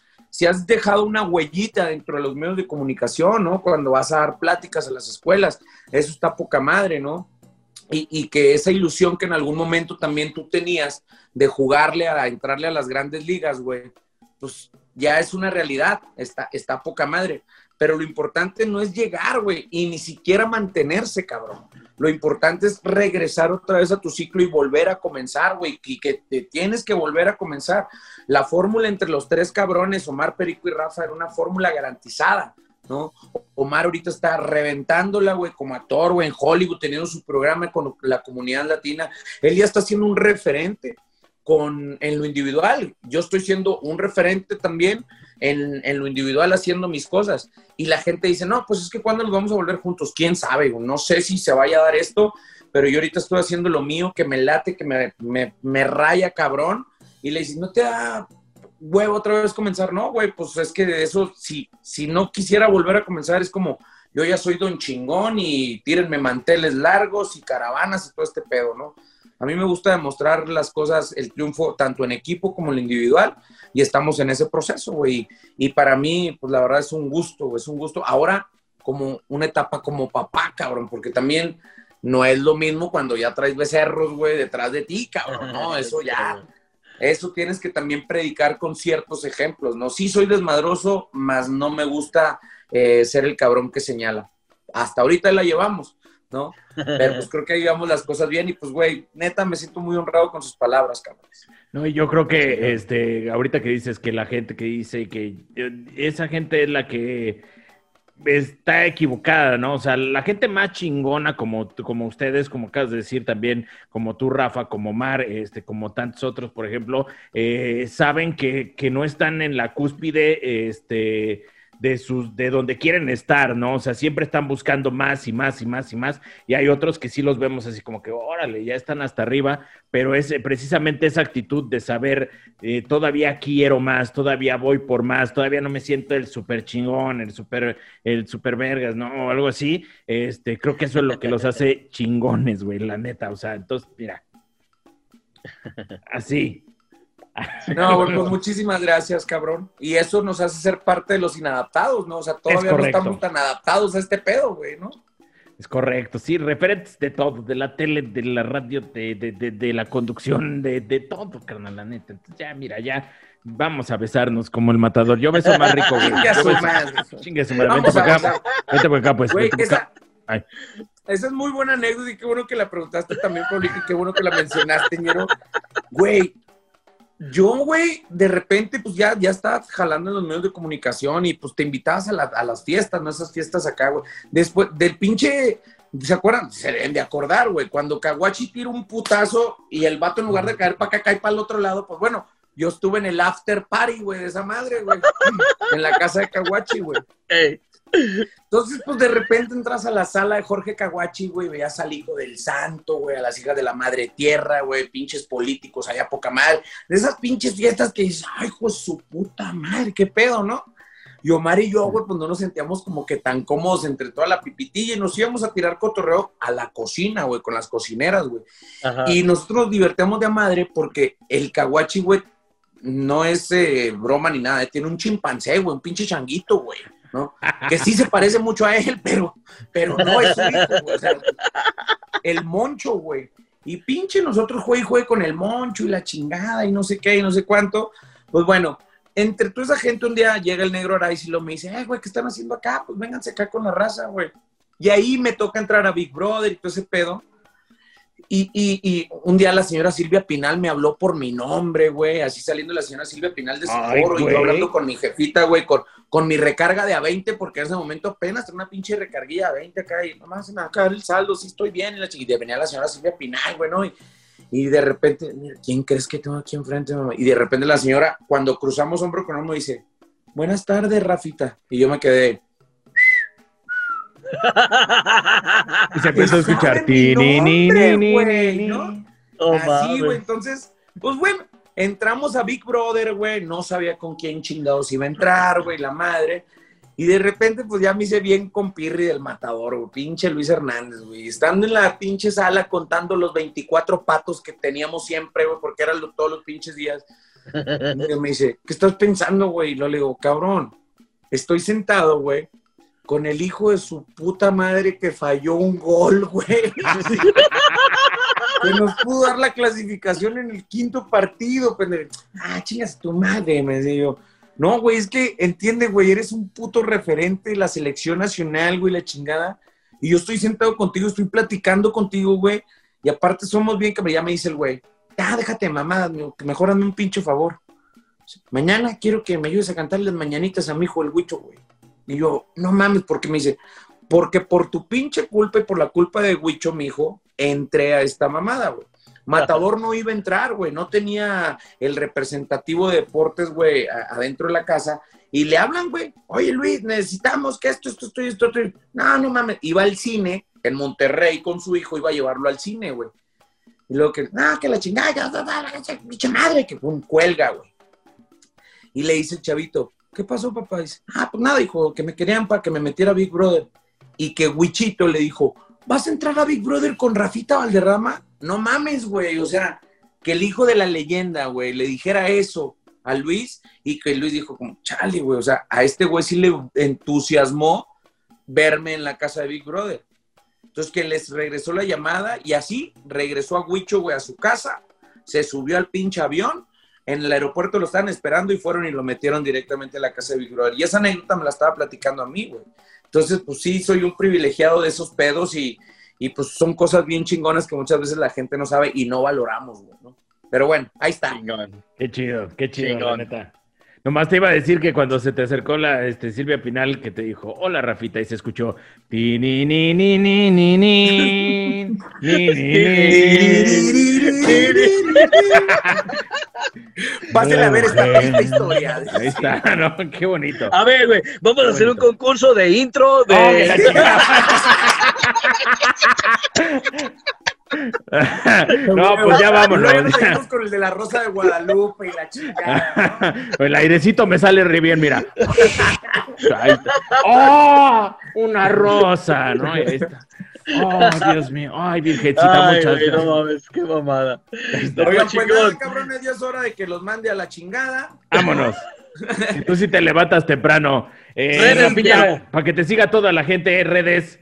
has dejado una huellita dentro de los medios de comunicación, ¿no? Cuando vas a dar pláticas a las escuelas, eso está poca madre, ¿no? Y, y, que esa ilusión que en algún momento también tú tenías de jugarle a entrarle a las grandes ligas, güey, pues ya es una realidad, está, está poca madre. Pero lo importante no es llegar, güey, y ni siquiera mantenerse, cabrón. Lo importante es regresar otra vez a tu ciclo y volver a comenzar, güey, y que te tienes que volver a comenzar. La fórmula entre los tres cabrones, Omar, Perico y Rafa, era una fórmula garantizada, ¿no? Omar ahorita está reventándola, güey, como actor, güey, en Hollywood, teniendo su programa con la comunidad latina. Él ya está siendo un referente con, en lo individual. Yo estoy siendo un referente también en, lo individual haciendo mis cosas. Y la gente dice, no, pues es que cuando nos vamos a volver juntos, quién sabe, no sé si se vaya a dar esto, pero yo ahorita estoy haciendo lo mío, que me late, que me, me, me raya cabrón. Y le dices, no te da huevo otra vez comenzar, no, güey, pues es que de eso, si, si no quisiera volver a comenzar, es como, yo ya soy don chingón y tírenme manteles largos y caravanas y todo este pedo, ¿no? A mí me gusta demostrar las cosas, el triunfo, tanto en equipo como en individual, y estamos en ese proceso, güey. Y para mí, pues la verdad es un gusto, es un gusto. Ahora, como una etapa como papá, cabrón, porque también no es lo mismo cuando ya traes becerros, güey, detrás de ti, cabrón, ¿no? Eso ya, eso tienes que también predicar con ciertos ejemplos, ¿no? Sí soy desmadroso, mas no me gusta eh, ser el cabrón que señala. Hasta ahorita la llevamos, ¿no? Pero pues creo que ahí vamos las cosas bien y pues, güey, neta me siento muy honrado con sus palabras, cabrones. No, y yo creo que, este, ahorita que dices que la gente que dice que eh, esa gente es la que está equivocada, ¿no? O sea, la gente más chingona como, como ustedes, como acabas de decir también, como tú, Rafa, como Mar, este, como tantos otros, por ejemplo, eh, saben que, que no están en la cúspide, este, de sus, de donde quieren estar, ¿no? O sea, siempre están buscando más y más y más y más, y hay otros que sí los vemos así como que, órale, ya están hasta arriba, pero es eh, precisamente esa actitud de saber, eh, todavía quiero más, todavía voy por más, todavía no me siento el super chingón, el super, el super vergas, ¿no? O algo así, este, creo que eso es lo que los hace chingones, güey, la neta, o sea, entonces, mira, así, no, pues muchísimas gracias, cabrón. Y eso nos hace ser parte de los inadaptados, ¿no? O sea, todavía no estamos tan adaptados a este pedo, güey, ¿no? Es correcto, sí, referentes de todo, de la tele, de la radio, de, de, de, la conducción, de, de todo, carnal, la neta. Entonces, ya, mira, ya vamos a besarnos como el matador. Yo beso más rico, güey. Chingue su madre. Chingue su madre. Vente para acá. Vente para acá, pues. Güey, esa, esa es muy buena anécdota y qué bueno que la preguntaste también, Pablo, y qué bueno que la mencionaste, ñero. Güey, yo, güey, de repente, pues ya, ya estás jalando en los medios de comunicación y pues te invitabas a, a las fiestas, ¿no? Esas fiestas acá, güey. Después del pinche, ¿se acuerdan? Se deben de acordar, güey. Cuando Kawachi tira un putazo y el vato en lugar de caer para acá, cae para el otro lado, pues bueno, yo estuve en el after party, güey, de esa madre, güey. en la casa de Kawachi, güey. Entonces, pues de repente entras a la sala de Jorge Caguachi, güey, veías al hijo del santo, güey, a las hijas de la madre tierra, güey, pinches políticos allá poca madre. De esas pinches fiestas que dices, ay, hijo su puta madre, qué pedo, ¿no? Y Omar y yo, güey, pues no nos sentíamos como que tan cómodos entre toda la pipitilla y nos íbamos a tirar cotorreo a la cocina, güey, con las cocineras, güey. Y nosotros nos divertíamos de madre porque el Caguachi, güey, no es eh, broma ni nada, tiene un chimpancé, güey, un pinche changuito, güey. ¿No? Que sí se parece mucho a él, pero, pero no es el moncho, güey. Y pinche nosotros juegue y juegue con el moncho y la chingada y no sé qué y no sé cuánto. Pues bueno, entre toda esa gente un día llega el negro Araiz y lo me dice, ay, güey, ¿qué están haciendo acá? Pues vénganse acá con la raza, güey. Y ahí me toca entrar a Big Brother y todo ese pedo. Y, y, un día la señora Silvia Pinal me habló por mi nombre, güey, así saliendo la señora Silvia Pinal de su foro, y yo hablando con mi jefita, güey, con, con mi recarga de a 20, porque en ese momento apenas tenía una pinche recarguilla a 20 acá, y mamá, se me va a caer el saldo, sí estoy bien, y, la y venía la señora Silvia Pinal, güey, ¿no? Y, y de repente, ¿quién crees que tengo aquí enfrente, mamá? Y de repente la señora, cuando cruzamos hombro con hombro, dice, buenas tardes, Rafita. Y yo me quedé, y se empezó a escuchar. Ti, ni, ni, ni, ¿no? Oh, Así, güey. Entonces, pues bueno, entramos a Big Brother, güey. No sabía con quién chingados iba a entrar, güey, la madre. Y de repente, pues ya me hice bien con Pirri del matador, güey. Pinche Luis Hernández, güey. Estando en la pinche sala contando los 24 patos que teníamos siempre, güey, porque eran todos los pinches días. Y me dice, ¿qué estás pensando, güey? Y lo le digo, cabrón, estoy sentado, güey, con el hijo de su puta madre que falló un gol, güey. que nos pudo dar la clasificación en el quinto partido. Ah, chingas tu madre, me decía No, güey, es que entiende, güey, eres un puto referente de la selección nacional, güey, la chingada. Y yo estoy sentado contigo, estoy platicando contigo, güey. Y aparte somos bien, que ya me dice el güey, ah, déjate mamá, mejor hazme un pinche favor. Mañana quiero que me ayudes a cantar las mañanitas a mi hijo el huicho, güey. Y yo, no mames, ¿por qué me dice? Porque por tu pinche culpa y por la culpa de Huicho, mi hijo, entré a esta mamada, güey. Matador no iba a entrar, güey, no tenía el representativo de deportes, güey, adentro de la casa. Y le hablan, güey, oye Luis, necesitamos que esto, esto, esto, esto, esto. No, no mames. Iba al cine en Monterrey con su hijo, iba a llevarlo al cine, güey. Y luego que, no, que la chingada, pinche madre, que un cuelga, güey. Y le dice el chavito, ¿qué pasó, papá? Dice, ah, pues nada, dijo, que me querían para que me metiera Big Brother. Y que Wichito le dijo, ¿vas a entrar a Big Brother con Rafita Valderrama? No mames, güey, o sea, que el hijo de la leyenda, güey, le dijera eso a Luis y que Luis dijo como, chale, güey, o sea, a este güey sí le entusiasmó verme en la casa de Big Brother. Entonces que les regresó la llamada y así regresó a Huicho, güey, a su casa, se subió al pinche avión en el aeropuerto lo estaban esperando y fueron y lo metieron directamente a la casa de Big Brother. Y esa anécdota me la estaba platicando a mí, güey. Entonces, pues sí, soy un privilegiado de esos pedos y, y pues son cosas bien chingonas que muchas veces la gente no sabe y no valoramos, güey, ¿no? Pero bueno, ahí está. Qué chido, qué chido, la neta. Nomás te iba a decir que cuando se te acercó la este, Silvia Pinal, que te dijo, hola Rafita, y se escuchó, Pásale a ver esta, historia. Ahí está, ¿no? Qué bonito. A ver, güey, vamos a hacer un concurso de intro de... no, pues ya vámonos. Luego con el de la rosa de Guadalupe y la chica. el airecito me sale re bien, mira. ¡Oh! Una rosa, ¿no? Ahí está. Oh, Dios mío. Ay, virgencita, muchas gracias. No mames, qué mamada. Oigan, pues nada, cabrones, ya es hora de que los mande a la chingada. Vámonos. Tú sí te levantas temprano. Eh, para que te siga toda la gente, redes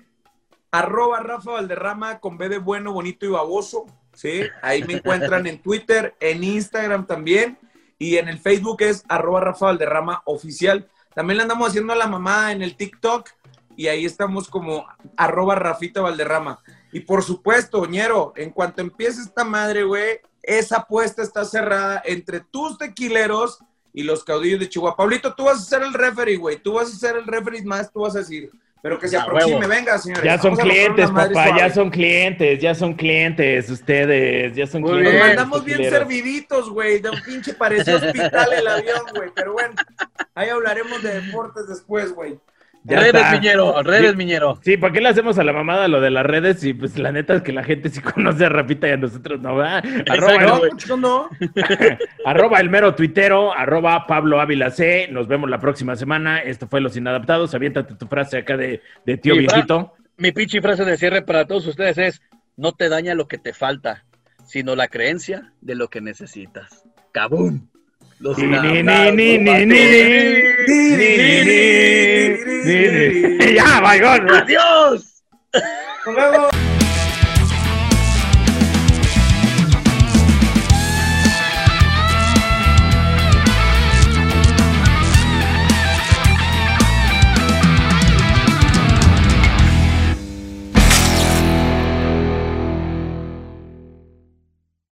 arroba Rafa Valderrama con B bueno, bonito y baboso. ¿sí? Ahí me encuentran en Twitter, en Instagram también. Y en el Facebook es arroba Rafa Valderrama oficial. También le andamos haciendo a la mamá en el TikTok. Y ahí estamos como arroba Rafita Valderrama. Y por supuesto, Ñero, en cuanto empiece esta madre, güey, esa apuesta está cerrada entre tus tequileros y los caudillos de Chihuahua. Pablito, tú vas a ser el referee, güey. Tú vas a ser el referee más, tú vas a decir, pero que se aproxime, venga, señores. Ya son clientes, papá, ya son clientes, ya son clientes ustedes, ya son clientes. Nos mandamos bien serviditos, güey, de un pinche parecido hospital el avión, güey, pero bueno, ahí hablaremos de deportes después, güey redes, Miñero, redes, Miñero. Sí, ¿para qué le hacemos a la mamada lo de las redes? Y pues la neta es que la gente sí conoce a Rapita y a nosotros no, ¿verdad? Arroba, no, no. arroba el mero tuitero, arroba Pablo Ávila C. Nos vemos la próxima semana. Esto fue Los Inadaptados. Aviéntate tu frase acá de, de tío viejito. Mi pinche frase de cierre para todos ustedes es: No te daña lo que te falta, sino la creencia de lo que necesitas. ¡Cabum! Los Ya, my God. Adiós. Hasta luego.